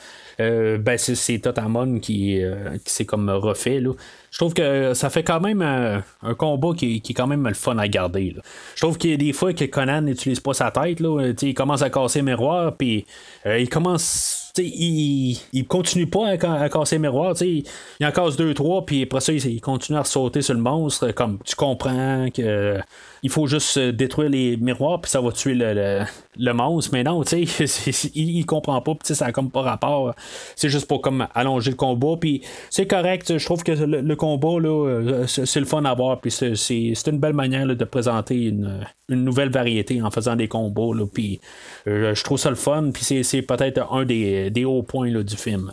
euh, ben c'est Totamon qui, euh, qui s'est comme refait. Là. Je trouve que ça fait quand même un, combat qui, qui, est quand même le fun à garder. Je trouve qu'il y a des fois que Conan n'utilise pas sa tête. Là. Il commence à casser miroir, puis il commence il, il continue pas à, casser le miroir. Il, il en casse deux, trois, puis après ça, il, continue à sauter sur le monstre. Comme tu comprends que il faut juste détruire les miroirs, puis ça va tuer le, le, monstre. Mais non, tu sais, il, il, comprend pas, puis ça a comme pas rapport. C'est juste pour comme allonger le combat, puis c'est correct. Je trouve que le, combat, là, c'est le fun à voir, puis c'est une belle manière de présenter une, une, nouvelle variété en faisant des combats, puis euh, je trouve ça le fun, puis c'est peut-être un des des, hauts points du film.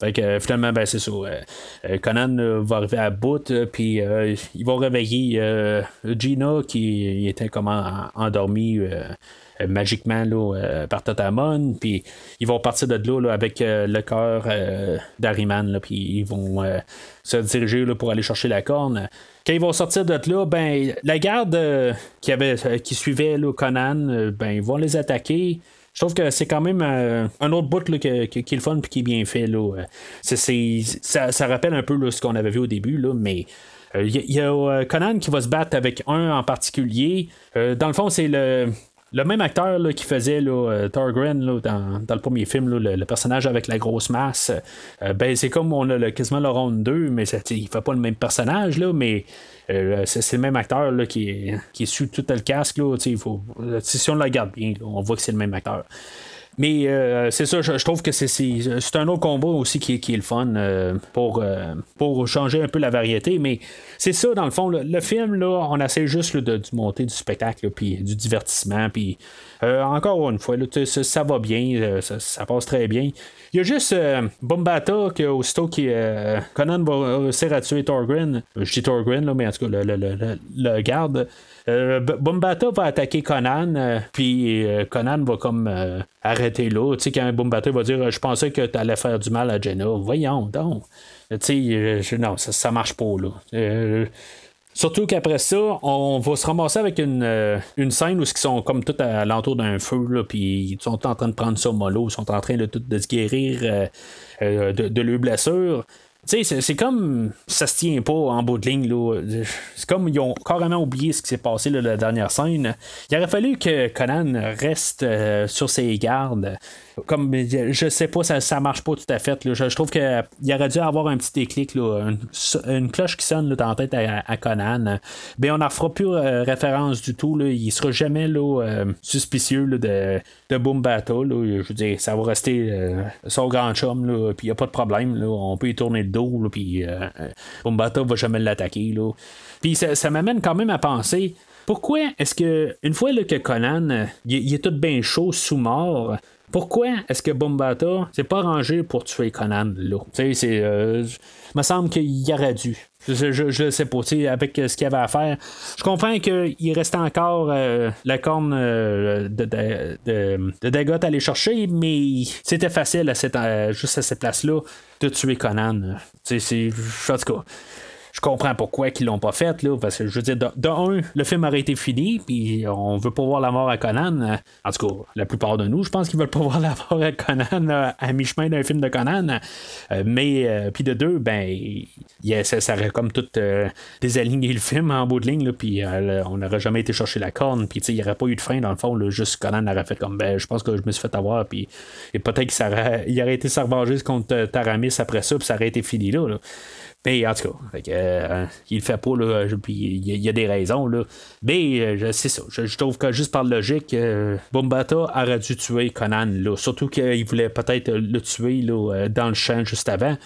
Fait que euh, finalement, ben, c'est ça. Euh, euh, Conan va arriver à bout, puis ils vont réveiller Gina qui était comme endormie magiquement là, par Totamon, puis ils vont partir de là, avec le cœur d'Ariman, puis ils vont se diriger là, pour aller chercher la corne. Quand ils vont sortir de là, ben la garde qui avait qui suivait Conan, ben ils vont les attaquer. Je trouve que c'est quand même euh, un autre bout qui, est le fun et qui est bien fait. Là. ça, rappelle un peu ce qu'on avait vu au début, là, mais il euh, y, a euh, Conan qui va se battre avec un en particulier. dans le fond, c'est le, le même acteur qui faisait là, Thorgren dans, le premier film, le, personnage avec la grosse masse, ben, c'est comme on a quasiment le round 2, mais ça, il fait pas le même personnage, là, mais euh, c'est le même acteur là, qui, qui est sous tout le casque. Là, faut, si on le regarde bien, on voit que c'est le même acteur. Mais euh, c'est ça, je, trouve que c'est un autre combat aussi qui, qui est le fun euh, pour, pour changer un peu la variété. Mais c'est ça, dans le fond, le, film, là, on essaie juste de, de, monter du spectacle, puis du divertissement. Puis encore une fois, ça, va bien, ça, passe très bien. Il y a juste euh, Bombata qui, aussitôt qui euh, Conan va réussir à tuer Thorgrin. Je dis Thorgrin, là, mais en tout cas, le, le, le, le garde. Euh, Bombata va attaquer Conan, euh, puis Conan va comme arrêter là. Tu sais, quand Bombata va dire Je pensais que tu allais faire du mal à Jenna. Voyons donc. Tu sais, non, ça, ça marche pas là. Surtout qu'après ça, on va se ramasser avec une, euh, une scène où ils sont comme tout à l'entour d'un feu, puis ils sont en train de prendre ça mollo, ils sont en train de, tout, de se guérir euh, euh, de, de leurs blessures. Tu sais, c'est comme ça se tient pas en bout de ligne. C'est comme ils ont carrément oublié ce qui s'est passé là, la dernière scène. Il aurait fallu que Conan reste sur ses gardes comme je sais pas, ça, marche pas tout à fait. Je, trouve qu'il aurait dû avoir un petit déclic, une, cloche qui sonne dans la tête à, Conan. Ben, on n'en fera plus euh, référence du tout. Là. Il sera jamais là, euh, suspicieux de, de Boom. Je veux dire, ça va rester euh, son grand chum, puis il n'y a pas de problème. On peut y tourner le dos, puis Bombata va jamais l'attaquer. Puis ça, m'amène quand même à penser pourquoi est-ce que, une fois que Conan, est tout bien chaud sous mort, pourquoi est-ce que Bombata s'est pas rangé pour tuer Conan là? Tu sais, c'est. Euh, me semble qu'il y aurait dû. Je, ne sais pas, avec ce qu'il avait à faire. Je comprends qu'il restait encore euh, la corne euh, de, Dagot à aller chercher, mais c'était facile à cette, juste à cette place-là de tuer Conan. C'est, en tout cas je comprends pourquoi ils l'ont pas fait, là, parce que je veux dire, de, un, le film aurait été fini, puis on veut pas voir la mort à Conan. En tout cas, la plupart de nous, je pense qu'ils veulent pas voir la mort à Conan à mi-chemin d'un film de Conan. Euh, mais, euh, puis de deux, ben, ça, aurait comme tout euh, désaligné le film en bout de ligne, puis on n'aurait jamais été chercher la corne, puis il n'y aurait pas eu de fin, dans le fond, juste Conan aurait fait comme, ben, je pense que je me suis fait avoir, puis et peut-être qu'il aurait, aurait été s'arvanger contre Taramis après ça, puis ça aurait été fini là. Mais en tout cas, euh, il le fait pas, là, puis il y, a des raisons. Là. Mais euh, c'est ça. Je, trouve que juste par logique, euh, Bombata aurait dû tuer Conan. Là. Surtout qu'il voulait peut-être le tuer là, dans le champ juste avant.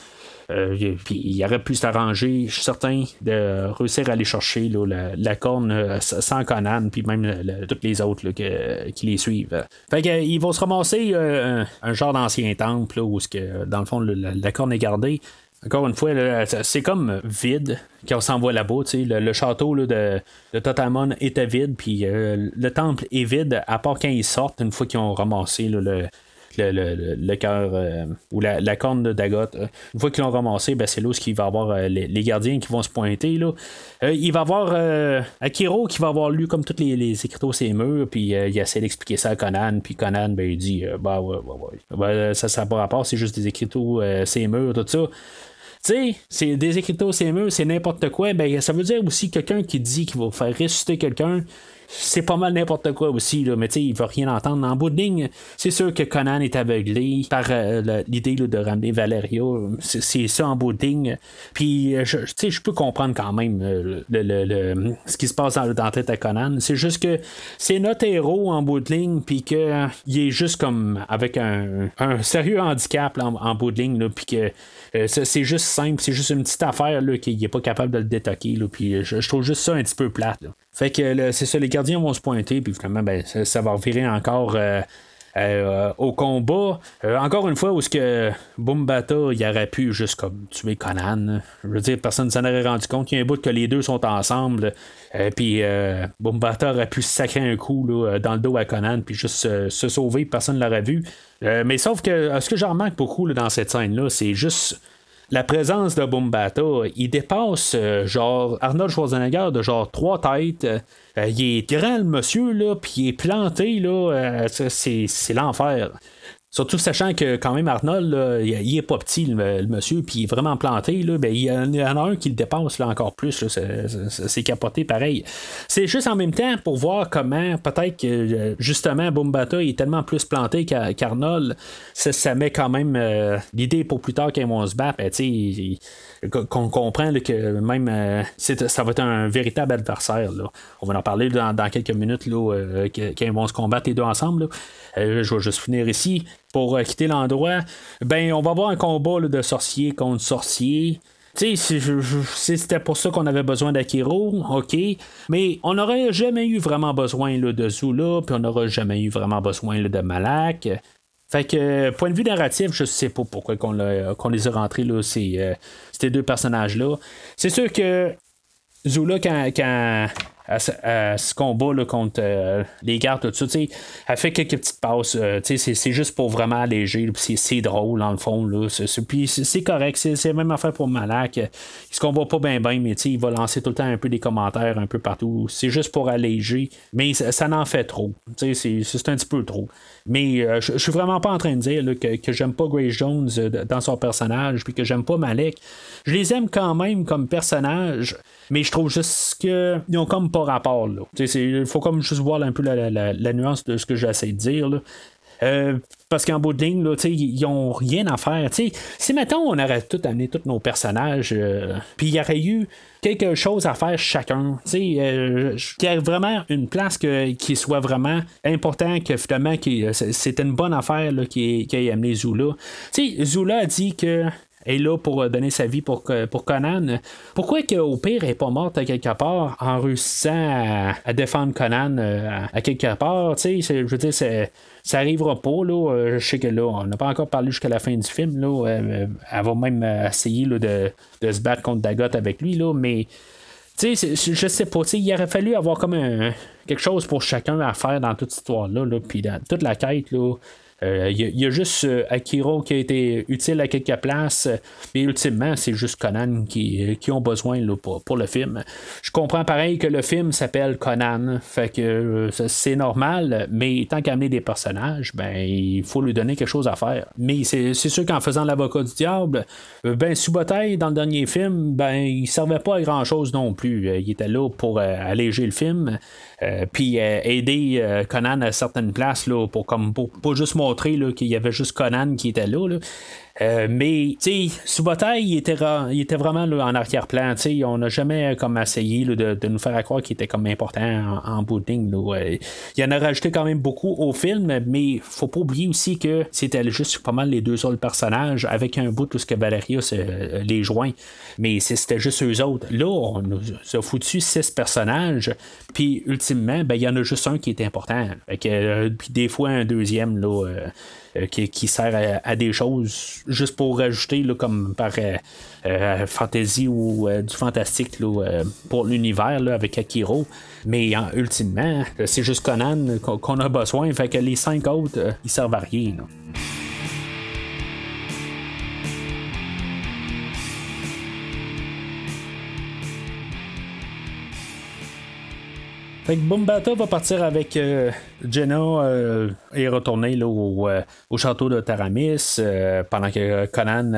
puis il aurait pu s'arranger, je suis certain, de réussir à aller chercher la, corne sans Conan, puis même toutes les autres qui les suivent. Fait qu'ils vont se ramasser un, genre d'ancien temple où, que, dans le fond, la, corne est gardée. Encore une fois, c'est comme vide quand on s'envoie là-bas. Le, le château de, Totamon était vide, puis euh, le temple est vide, à part quand ils sortent, une fois qu'ils ont ramassé le, cœur euh, ou la, corne de Dagot. Euh, une fois qu'ils l'ont ramassé, ben, c'est là où il va avoir les, gardiens qui vont se pointer. Il va y avoir Akiro qui va avoir lu comme tous les, les écriteaux ces murs, puis il essaie d'expliquer ça à Conan, puis Conan ben, il dit bah ouais, ouais, ouais. ça, ça n'a pas rapport, c'est juste des écriteaux ces murs, tout ça. Tu sais, c'est des écritures, c'est c'est n'importe quoi. Ben, ça veut dire aussi quelqu'un qui dit qu'il va faire ressusciter quelqu'un c'est pas mal n'importe quoi aussi, là, mais tu sais, il veut rien entendre. En bout de ligne, c'est sûr que Conan est aveuglé par euh, l'idée de ramener Valeria. C'est ça en bout de ligne. Puis, euh, tu sais, je peux comprendre quand même euh, le, ce qui se passe dans, dans la tête à Conan. C'est juste que c'est notre héros en bout de ligne, puis qu'il est juste comme avec un, sérieux handicap en, bout de ligne, puis que c'est juste simple, c'est juste une petite affaire qu'il n'est pas capable de le détoquer. Puis je, trouve juste ça un petit peu plate. Fait que c'est ça, les gardiens vont se pointer, puis finalement, ben, ça, va revirer encore. Euh, euh, au combat. Euh, encore une fois, où ce que Bumbata, il aurait pu juste comme tuer Conan. Je veux dire, personne ne s'en aurait rendu compte. Il y a un bout que les deux sont ensemble. puis Bumbata aurait pu sacrer un coup dans le dos à Conan, puis juste se sauver, personne ne l'aurait vu. mais sauf que ce que j'en remarque beaucoup dans cette scène-là, c'est juste la présence de Bumbata, il dépasse euh, genre Arnold Schwarzenegger de genre trois têtes. Euh, il est grand le monsieur, là, puis il est planté, là, euh, c'est l'enfer. Surtout sachant que quand même Arnold, il, est pas petit le, monsieur, puis il est vraiment planté, là, ben, il, y en a un qui le dépasse là, encore plus. C'est capoté pareil. C'est juste en même temps pour voir comment peut-être que justement Bumbata est tellement plus planté qu'Arnold, ça, met quand même euh, l'idée pour plus tard quand ils vont se battre. Ben, qu'on comprend que même euh, ça va être un véritable adversaire. On va en parler dans, quelques minutes là, euh, quand ils vont se combattre les deux ensemble. Euh, je vais juste finir ici. Pour quitter l'endroit, ben on va avoir un combat de sorcier contre sorcier. Tu sais, si c'était pour ça qu'on avait besoin d'Akiro, ok. Mais on n'aurait jamais eu vraiment besoin de Zula, puis on n'aurait jamais eu vraiment besoin de Malak. Fait que, point de vue narratif, je sais pas pourquoi qu'on, les a rentrés, là, ces, ces deux personnages-là. C'est sûr que Zula, quand à, ce combat contre euh, les gardes, tout ça. Elle fait quelques petites passes. Euh, c'est juste pour vraiment alléger. C'est drôle, dans le fond. Puis c'est correct. C'est la même affaire pour Malak. Il se combat pas bien, bien, mais il va lancer tout le temps un peu des commentaires un peu partout. C'est juste pour alléger. Mais ça, n'en fait trop. C'est un petit peu trop. Mais euh, je suis vraiment pas en train de dire que, que j'aime pas Grace Jones dans son personnage, puis que j'aime pas Malek. Je les aime quand même comme personnage, mais je trouve juste qu'ils ont comme pas rapport. Il faut comme juste voir un peu la, nuance de ce que j'essaie de dire. Euh, parce qu'en bout de ligne, ils n'ont rien à faire. si maintenant on aurait tout amené tous nos personnages, euh, puis il y aurait eu quelque chose à faire chacun, euh, qu'il y ait vraiment une place qui soit vraiment important, que finalement c'était une bonne affaire qui ait amené Zula. Zula a dit que est là pour donner sa vie pour, pour Conan. Pourquoi qu'au pire, elle n'est pas morte à quelque part en réussissant à, défendre Conan à, quelque part? Je veux dire, ça arrivera pas. Là. Je sais que là, on n'a pas encore parlé jusqu'à la fin du film. Là. Elle va même essayer de, de, se battre contre Dagot avec lui, là, mais tu sais, je sais pas, il aurait fallu avoir comme un, quelque chose pour chacun à faire dans toute cette histoire-là, là, puis dans toute la quête, là, il euh, y, a juste euh, Akiro qui a été utile à quelques places, mais ultimement, c'est juste Conan qui, qui ont besoin là, pour, le film. Je comprends pareil que le film s'appelle Conan, fait que euh, c'est normal, mais tant qu'amener des personnages, ben il faut lui donner quelque chose à faire. Mais c'est sûr qu'en faisant l'avocat du diable, ben Subotai, dans le dernier film, ben il servait pas à grand chose non plus. Il était là pour alléger le film. Euh, puis euh, aider euh, Conan à certaines places là, pour comme pour, juste montrer qu'il y avait juste Conan qui était là. là. Euh, mais, tu sais, Subotai, il était, il était vraiment en arrière-plan. On n'a jamais comme essayé de, nous faire croire qu'il était comme important en, bout de il en a rajouté quand même beaucoup au film, mais faut pas oublier aussi que c'était juste pas mal les deux seuls personnages, avec un bout tout ce que Valeria les joint. Mais c'était juste eux autres. Là, on nous a foutu six personnages, puis ultimement, ben, il y en a juste un qui est important. Euh, puis des fois, un deuxième, là. Euh, qui, sert à, des choses juste pour rajouter là, comme par euh, euh, fantasy ou du fantastique pour l'univers avec Akiro. Mais ultimement, c'est juste Conan qu'on a besoin. Fait que les cinq autres, ils servent à rien. Fait que Bumbata va partir avec euh, Jenna euh, et retourner là, au, euh, château de Taramis pendant que Conan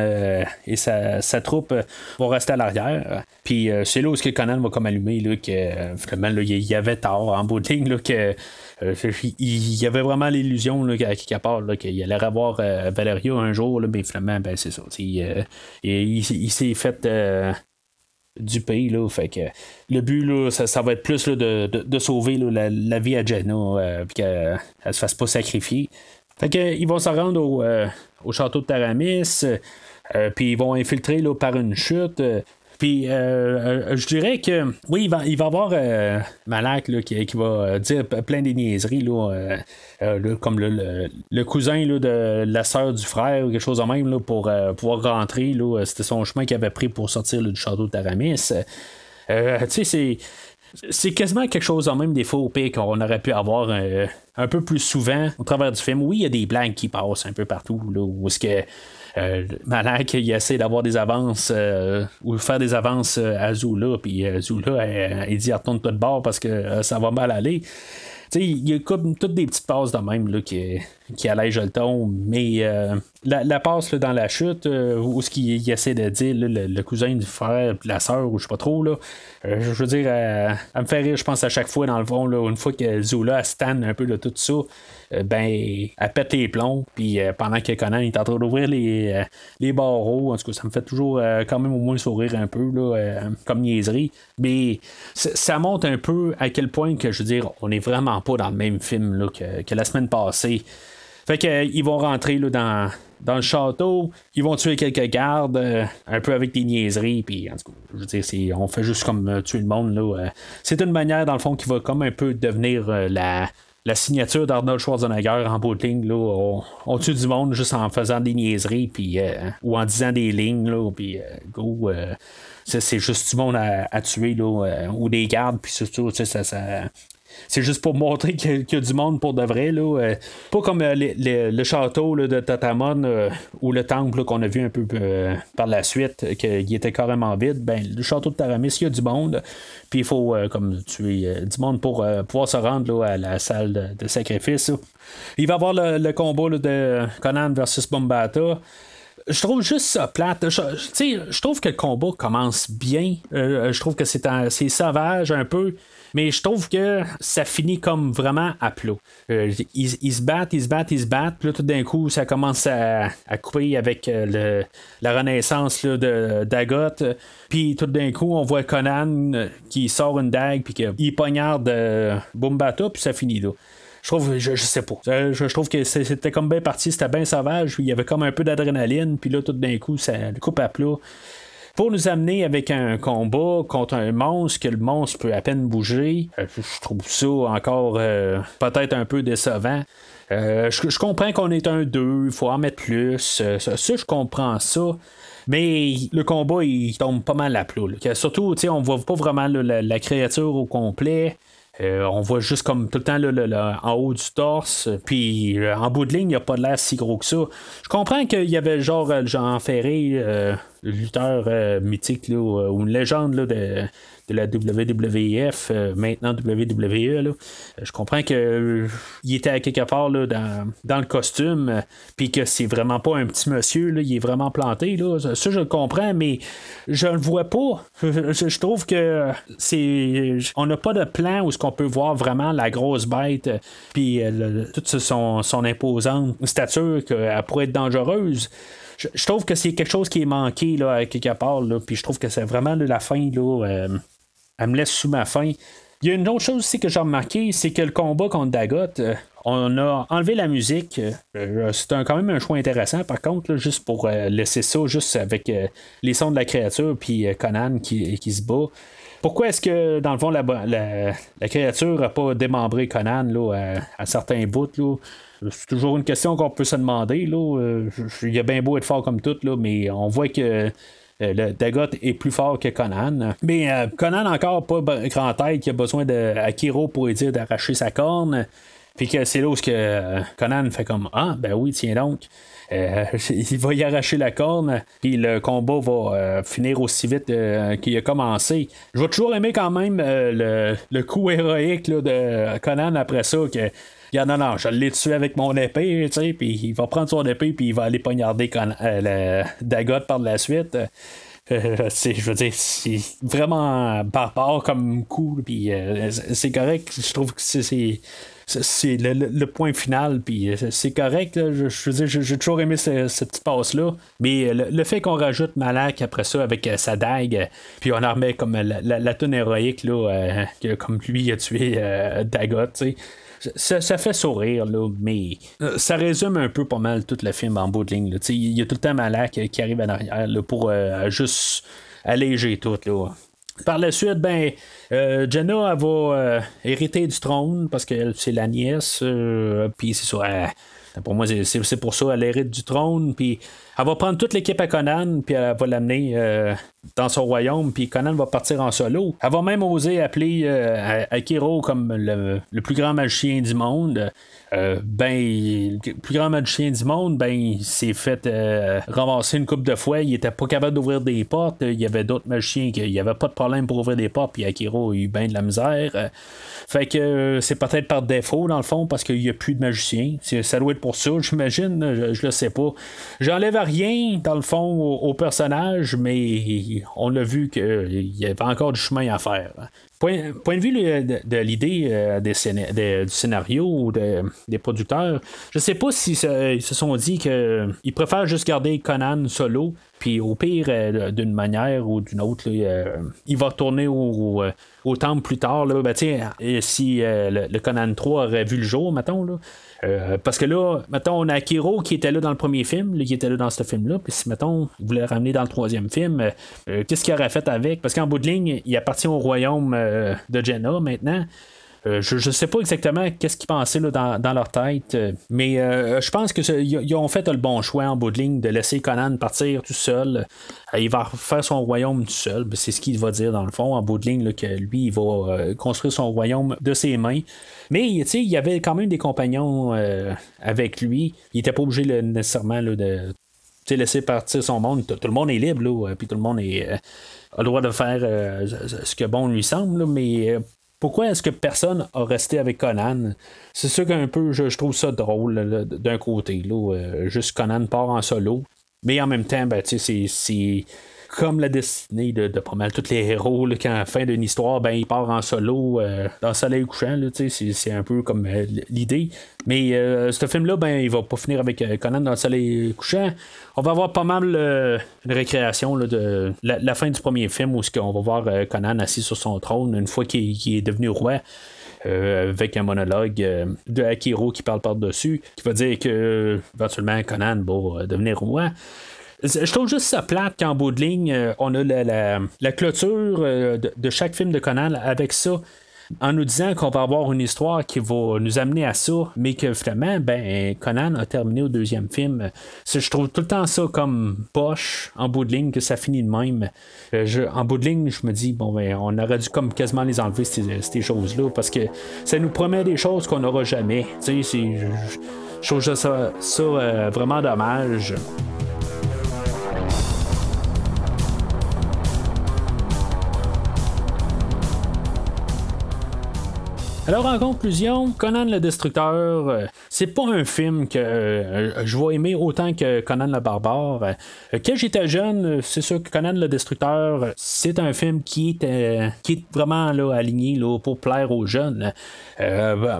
et sa, troupe vont rester à l'arrière. Puis c'est là où que Conan va comme allumer là, que finalement il y avait tort en bout là, que il y avait vraiment l'illusion quelque part qu'il allait revoir Valeria un jour, mais finalement ben, c'est ça. Il s'est fait du pays. Là, fait que le but, là, ça, va être plus de, de, sauver la, vie à Jenna, euh, qu'elle ne se fasse pas sacrifier. Fait que, ils vont se rendre au, euh, au château de Taramis, euh, puis ils vont infiltrer là, par une chute. Puis, euh, euh, je dirais que, oui, il va, il va avoir euh, Malak qui, va dire plein de niaiseries, là, comme le, cousin de la sœur du frère, ou quelque chose de même, là, pour pouvoir rentrer. C'était son chemin qu'il avait pris pour sortir du château de Taramis. tu sais, c'est c'est quasiment quelque chose en même des fois au pire qu'on aurait pu avoir un peu plus souvent au travers du film. Oui, il y a des blagues qui passent un peu partout, là, où est-ce que euh, Malak, il essaie d'avoir des avances euh, ou faire des avances euh, à Zula, puis euh, Zula, il dit retourne-toi de bord parce que ça va mal aller. il y a toutes des petites passes de même là, qui, qui allège le ton, mais la, passe dans la chute, où ce qu'il essaie de dire, le, cousin du frère, la soeur, ou je sais pas trop, là, je veux dire, elle, me fait rire, je pense, à chaque fois, dans le fond, là, une fois que Zula stan un peu de tout ça, euh, ben, elle pète les plombs, puis euh, pendant que Conan est en train d'ouvrir les, euh, les barreaux, en tout cas, ça me fait toujours quand même au moins sourire un peu, là, comme niaiserie. Mais ça montre un peu à quel point que, je veux dire, on est vraiment pas dans le même film là, que, la semaine passée. Fait qu'ils vont rentrer là, dans, dans le château, ils vont tuer quelques gardes, un peu avec des niaiseries, puis en tout cas, je veux dire, on fait juste comme tuer le monde. Là, c'est une manière, dans le fond, qui va comme un peu devenir la, la signature d'Arnold Schwarzenegger en bout là, on, tue du monde juste en faisant des niaiseries, puis, euh, ou en disant des lignes, là, puis euh, go, euh, c'est, juste du monde à, tuer, là, ou des gardes, puis surtout, ça, ça, c'est juste pour montrer qu'il y, a du monde pour de vrai. Là. Euh, pas comme euh, le château de Tatamon euh, ou le temple qu'on a vu un peu par la suite, qu'il était carrément vide. Ben, le château de Taramis, il y a du monde. Puis il faut comme tuer du monde pour pouvoir se rendre à la salle de, sacrifice. Il va y avoir le, combat de Conan versus Bombata je trouve juste ça plate. Je, je trouve que le combat commence bien. je trouve que c'est, c'est sauvage un peu. Mais je trouve que ça finit comme vraiment à plat. Euh, ils, se battent, ils se battent, ils se battent. Puis là, tout d'un coup, ça commence à, couper avec euh, la renaissance de Dagot. Puis tout d'un coup, on voit Conan euh, qui sort une dague, puis qu'il poignarde Bumbata, puis ça finit là. je trouve, je, sais pas. Je, trouve que c'était comme bien parti, c'était bien sauvage, il y avait comme un peu d'adrénaline, puis là, tout d'un coup, ça coupe à plat pour nous amener avec un combat contre un monstre que le monstre peut à peine bouger. Euh, je trouve ça encore euh, peut-être un peu décevant. Euh, je, comprends qu'on est un 2, il faut en mettre plus. ça, je comprends ça. Mais le combat, il tombe pas mal à plat. Surtout, on voit pas vraiment la, créature au complet. Euh, on voit juste comme tout le temps en haut du torse. Puis euh, en bout de ligne, il n'y a pas de l'air si gros que ça. Je comprends qu'il y avait genre Jean Ferré, euh, lutteur mythique, ou une légende de, de la WWF, euh, maintenant WWE. Là. Je comprends qu'il euh, était à quelque part là, dans, dans le costume, euh, puis que c'est vraiment pas un petit monsieur, là, il est vraiment planté. Là. Ça, je le comprends, mais je le vois pas. Je, trouve que c'est. On n'a pas de plan où ce qu'on peut voir vraiment la grosse bête, puis toute son, son imposante stature qu'elle pourrait être dangereuse je, trouve que c'est quelque chose qui est manqué là, à quelque part. Là, puis je trouve que c'est vraiment la fin. Là, elle me laisse sous ma faim. Il y a une autre chose aussi que j'ai remarqué, c'est que le combat contre Dagot, euh, on a enlevé la musique. Euh, c'est quand même un choix intéressant, par contre, juste pour euh, laisser ça juste avec les sons de la créature puis Conan qui, se bat. Pourquoi est-ce que, dans le fond, la, créature n'a pas démembré Conan là, à, certains bouts? C'est toujours une question qu'on peut se demander. Là. Il y a bien beau être fort comme tout, là, mais on voit que euh, le Dagot est plus fort que Conan. Mais euh, Conan encore pas grand tête qui a besoin d'Akiro pour lui dire d'arracher sa corne. Puis que c'est là où que, euh, Conan fait comme Ah, ben oui, tiens donc. il va y arracher la corne, puis le combat va finir aussi vite qu'il a commencé. Je vais toujours aimer quand même le, coup héroïque de Conan après ça, que non, non, je l'ai tué avec mon épée, tu sais, puis il va prendre son épée, puis il va aller poignarder euh, Dagot par la suite. Euh, je veux dire, c'est vraiment barbare comme coup, puis euh, c'est correct. Je trouve que c'est c'est le, point final, puis c'est correct. je, veux dire, j'ai toujours aimé cette passe-là. Mais le, fait qu'on rajoute Malak après ça avec sa dague, puis on en remet comme la, la, héroïque, là, comme lui a tué Dagot, tu sais ça, fait sourire, là, mais euh, ça résume un peu pas mal tout le film en bout de ligne. Il y a tout le temps Malak qui arrive en arrière pour euh, juste alléger tout. Là. Par la suite, ben, euh, Jenna va hériter du trône parce que c'est la nièce, puis c'est ça. pour moi, c'est pour ça, elle hérite du trône, puis elle va prendre toute l'équipe à Conan, puis elle va l'amener euh, dans son royaume, puis Conan va partir en solo. Elle va même oser appeler euh, Akiro comme le, plus grand magicien du monde. Euh, ben, le plus grand magicien du monde, ben, il s'est fait ramasser une coupe de fois. Il était pas capable d'ouvrir des portes. Il y avait d'autres magiciens qui n'y avait pas de problème pour ouvrir des portes, puis Akiro a eu bien de la misère. fait que c'est peut-être par défaut, dans le fond, parce qu'il n'y a plus de magiciens. Ça doit être pour ça, j'imagine. Je, je le sais pas. J'enlève rien, dans le fond, au, personnage, mais on a vu qu'il y avait encore du chemin à faire. Point, point de vue de, l'idée euh, du scénario ou des producteurs, je sais pas s'ils se, se sont dit qu'ils préfèrent juste garder Conan solo, puis au pire, euh, d'une manière ou d'une autre, euh, il va retourner au, temple plus tard. Ben, si le, Conan 3 aurait vu le jour, mettons, là, euh, parce que là, mettons, on a Akiro qui était là dans le premier film, qui était là dans ce film-là, puis si, mettons, il voulait ramener dans le troisième film, euh, euh, qu'est-ce qu'il aurait fait avec? Parce qu'en bout de ligne, il appartient au royaume de Jenna maintenant. Euh, je ne sais pas exactement qu'est-ce qu'ils pensaient dans, leur tête, euh, mais euh, je pense qu'ils ont fait le bon choix en bout de ligne de laisser Conan partir tout seul. il va faire son royaume tout seul. Ben, c'est ce qu'il va dire dans le fond, en bout de ligne, que lui, il va construire son royaume de ses mains. Mais il y avait quand même des compagnons avec lui. Il n'était pas obligé nécessairement de laisser partir son monde. Tout, le monde est libre, puis tout le monde a le droit de faire ce que bon lui semble, mais pourquoi est-ce que personne a resté avec Conan? C'est sûr qu'un peu, je, trouve ça drôle d'un côté. Là, euh, juste Conan part en solo. Mais en même temps, ben, c'est comme la destinée de, pas mal tous les héros, là, qu'à la fin d'une histoire, ben, il part en solo euh, dans le soleil couchant. C'est un peu comme euh, l'idée. Mais euh, ce film-là, ben, il va pas finir avec Conan dans le soleil couchant. On va avoir pas mal une récréation de la, fin du premier film où on va voir Conan assis sur son trône une fois qu'il est devenu roi. avec un monologue de Akiro qui parle par-dessus, qui va dire que éventuellement Conan va devenir roi. Je trouve juste ça plate qu'en bout de ligne, on a la, clôture de, chaque film de Conan avec ça en nous disant qu'on va avoir une histoire qui va nous amener à ça, mais que finalement, ben, Conan a terminé au deuxième film. Je trouve tout le temps ça comme poche, en bout de ligne, que ça finit de même. Euh, en bout de ligne, je me dis, bon, ben, on aurait dû comme quasiment les enlever, ces, choses-là, parce que ça nous promet des choses qu'on n'aura jamais. Tu sais, je trouve ça, ça euh, vraiment dommage. Alors en conclusion, Conan le Destructeur, euh, c'est pas un film que euh, je vais aimer autant que Conan le Barbare. Euh, quand j'étais jeune, c'est sûr que Conan le Destructeur, c'est un film qui est, vraiment aligné pour plaire aux jeunes.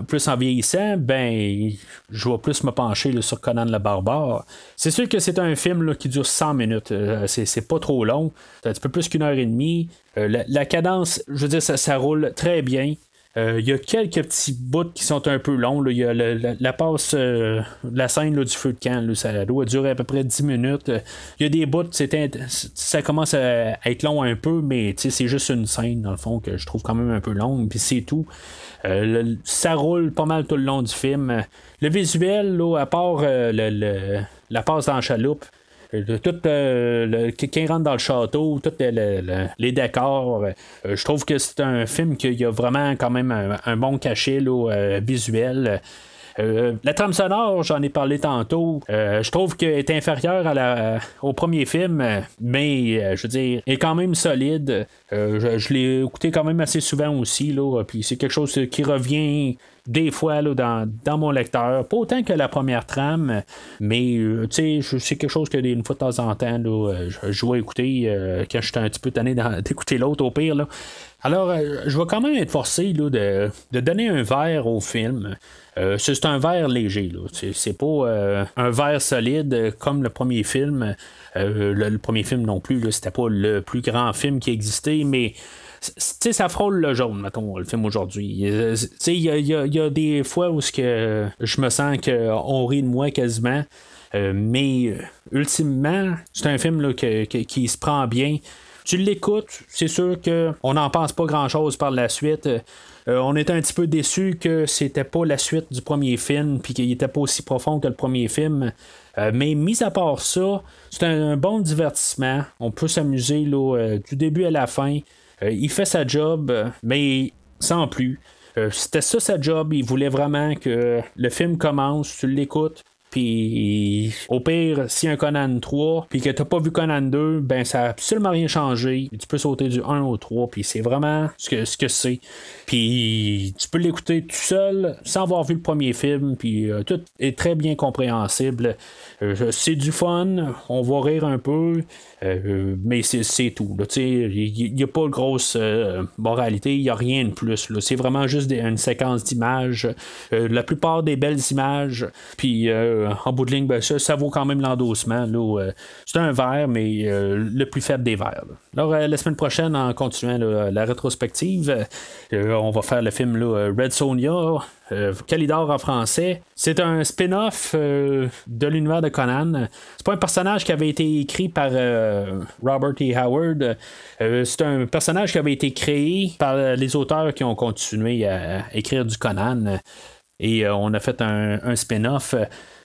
plus en vieillissant, ben je vais plus me pencher sur Conan le Barbare. C'est sûr que c'est un film qui dure 100 minutes. c'est, pas trop long. C'est un petit peu plus qu'une heure et demie. La, cadence, je veux dire, ça roule très bien. Euh, il y a quelques petits bouts qui sont un peu longs. Il y a la, passe, euh, la scène du feu de camp. ça doit durer à peu près 10 minutes. Il y a des bouts, ça commence à être long un peu, mais c'est juste une scène, dans le fond, que je trouve quand même un peu longue. Puis c'est tout. Euh, ça roule pas mal tout le long du film. Le visuel, à part la passe dans la chaloupe, tout euh, le, rentre dans le château, tous les décors. Euh, je trouve que c'est un film qui a vraiment quand même un, bon cachet visuel. La trame sonore, j'en ai parlé tantôt, je trouve qu'elle est inférieure au premier film, mais je veux dire, elle est quand même solide. je, l'ai écouté quand même assez souvent aussi, là, puis c'est quelque chose qui revient des fois là, dans, mon lecteur. Pas autant que la première trame, mais euh, c'est quelque chose que une fois de temps en temps, là, euh, je, vais écouter euh, quand je suis un petit peu tanné d'écouter l'autre au pire. Alors, je vais quand même être forcé là, de, de, donner un verre au film. c'est un verre léger. C'est pas un verre solide comme le premier film. Le, premier film non plus, c'était pas le plus grand film qui existait, mais ça frôle le jaune, mettons, le film aujourd'hui. Il y a, des fois où que je me sens qu'on rit de moi quasiment. Euh, mais euh, ultimement, c'est un film qui se prend bien. Tu l'écoutes, c'est sûr qu'on n'en pense pas grand-chose par la suite. Euh, on était un petit peu déçu que c'était pas la suite du premier film, puis qu'il était pas aussi profond que le premier film. mais mis à part ça, c'est un, bon divertissement. On peut s'amuser du début à la fin. Euh, il fait sa job, mais sans plus. Euh, c'était ça sa job. Il voulait vraiment que le film commence, tu l'écoutes, puis au pire, si un Conan 3, puis que t'as pas vu Conan 2, ben ça a absolument rien changé. Tu peux sauter du 1 au 3, puis c'est vraiment ce que ce que c'est. Puis tu peux l'écouter tout seul, sans avoir vu le premier film, puis euh, tout est très bien compréhensible. Euh, c'est du fun, on va rire un peu, euh, mais c'est tout. Il n'y a pas de grosse moralité, il n'y a rien de plus. C'est vraiment juste une séquence d'images. la plupart des belles images, puis en bout de ligne, ben, ça, vaut quand même l'endossement. c'est un verre, mais le plus faible des verres. Alors, la semaine prochaine, en continuant la rétrospective, on va faire le film Red Sonia, Calidor en français. C'est un spin-off de l'univers de Conan. C'est pas un personnage qui avait été écrit par Robert E. Howard. c'est un personnage qui avait été créé par les auteurs qui ont continué à écrire du Conan. Et on a fait un spin-off.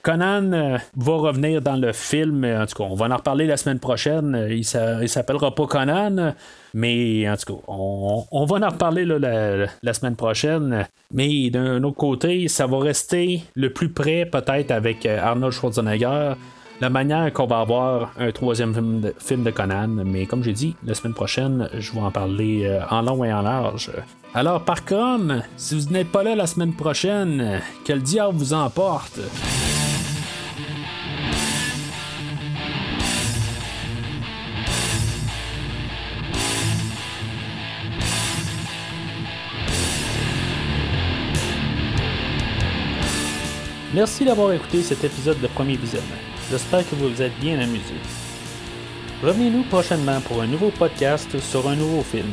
Conan euh, va revenir dans le film. En tout cas, on va en reparler la semaine prochaine. Il, ne s'appellera pas Conan, mais en tout cas, on, va en reparler la, semaine prochaine. Mais d'un autre côté, ça va rester le plus près, peut-être, avec euh, Arnold Schwarzenegger. La manière qu'on va avoir un troisième film de, Conan, mais comme j'ai dit, la semaine prochaine, je vais en parler euh, en long et en large. Alors, par contre, si vous n'êtes pas là la semaine prochaine, que le diable vous emporte? Merci d'avoir écouté cet épisode de Premier Visionnement. J'espère que vous vous êtes bien amusé. Revenez-nous prochainement pour un nouveau podcast sur un nouveau film.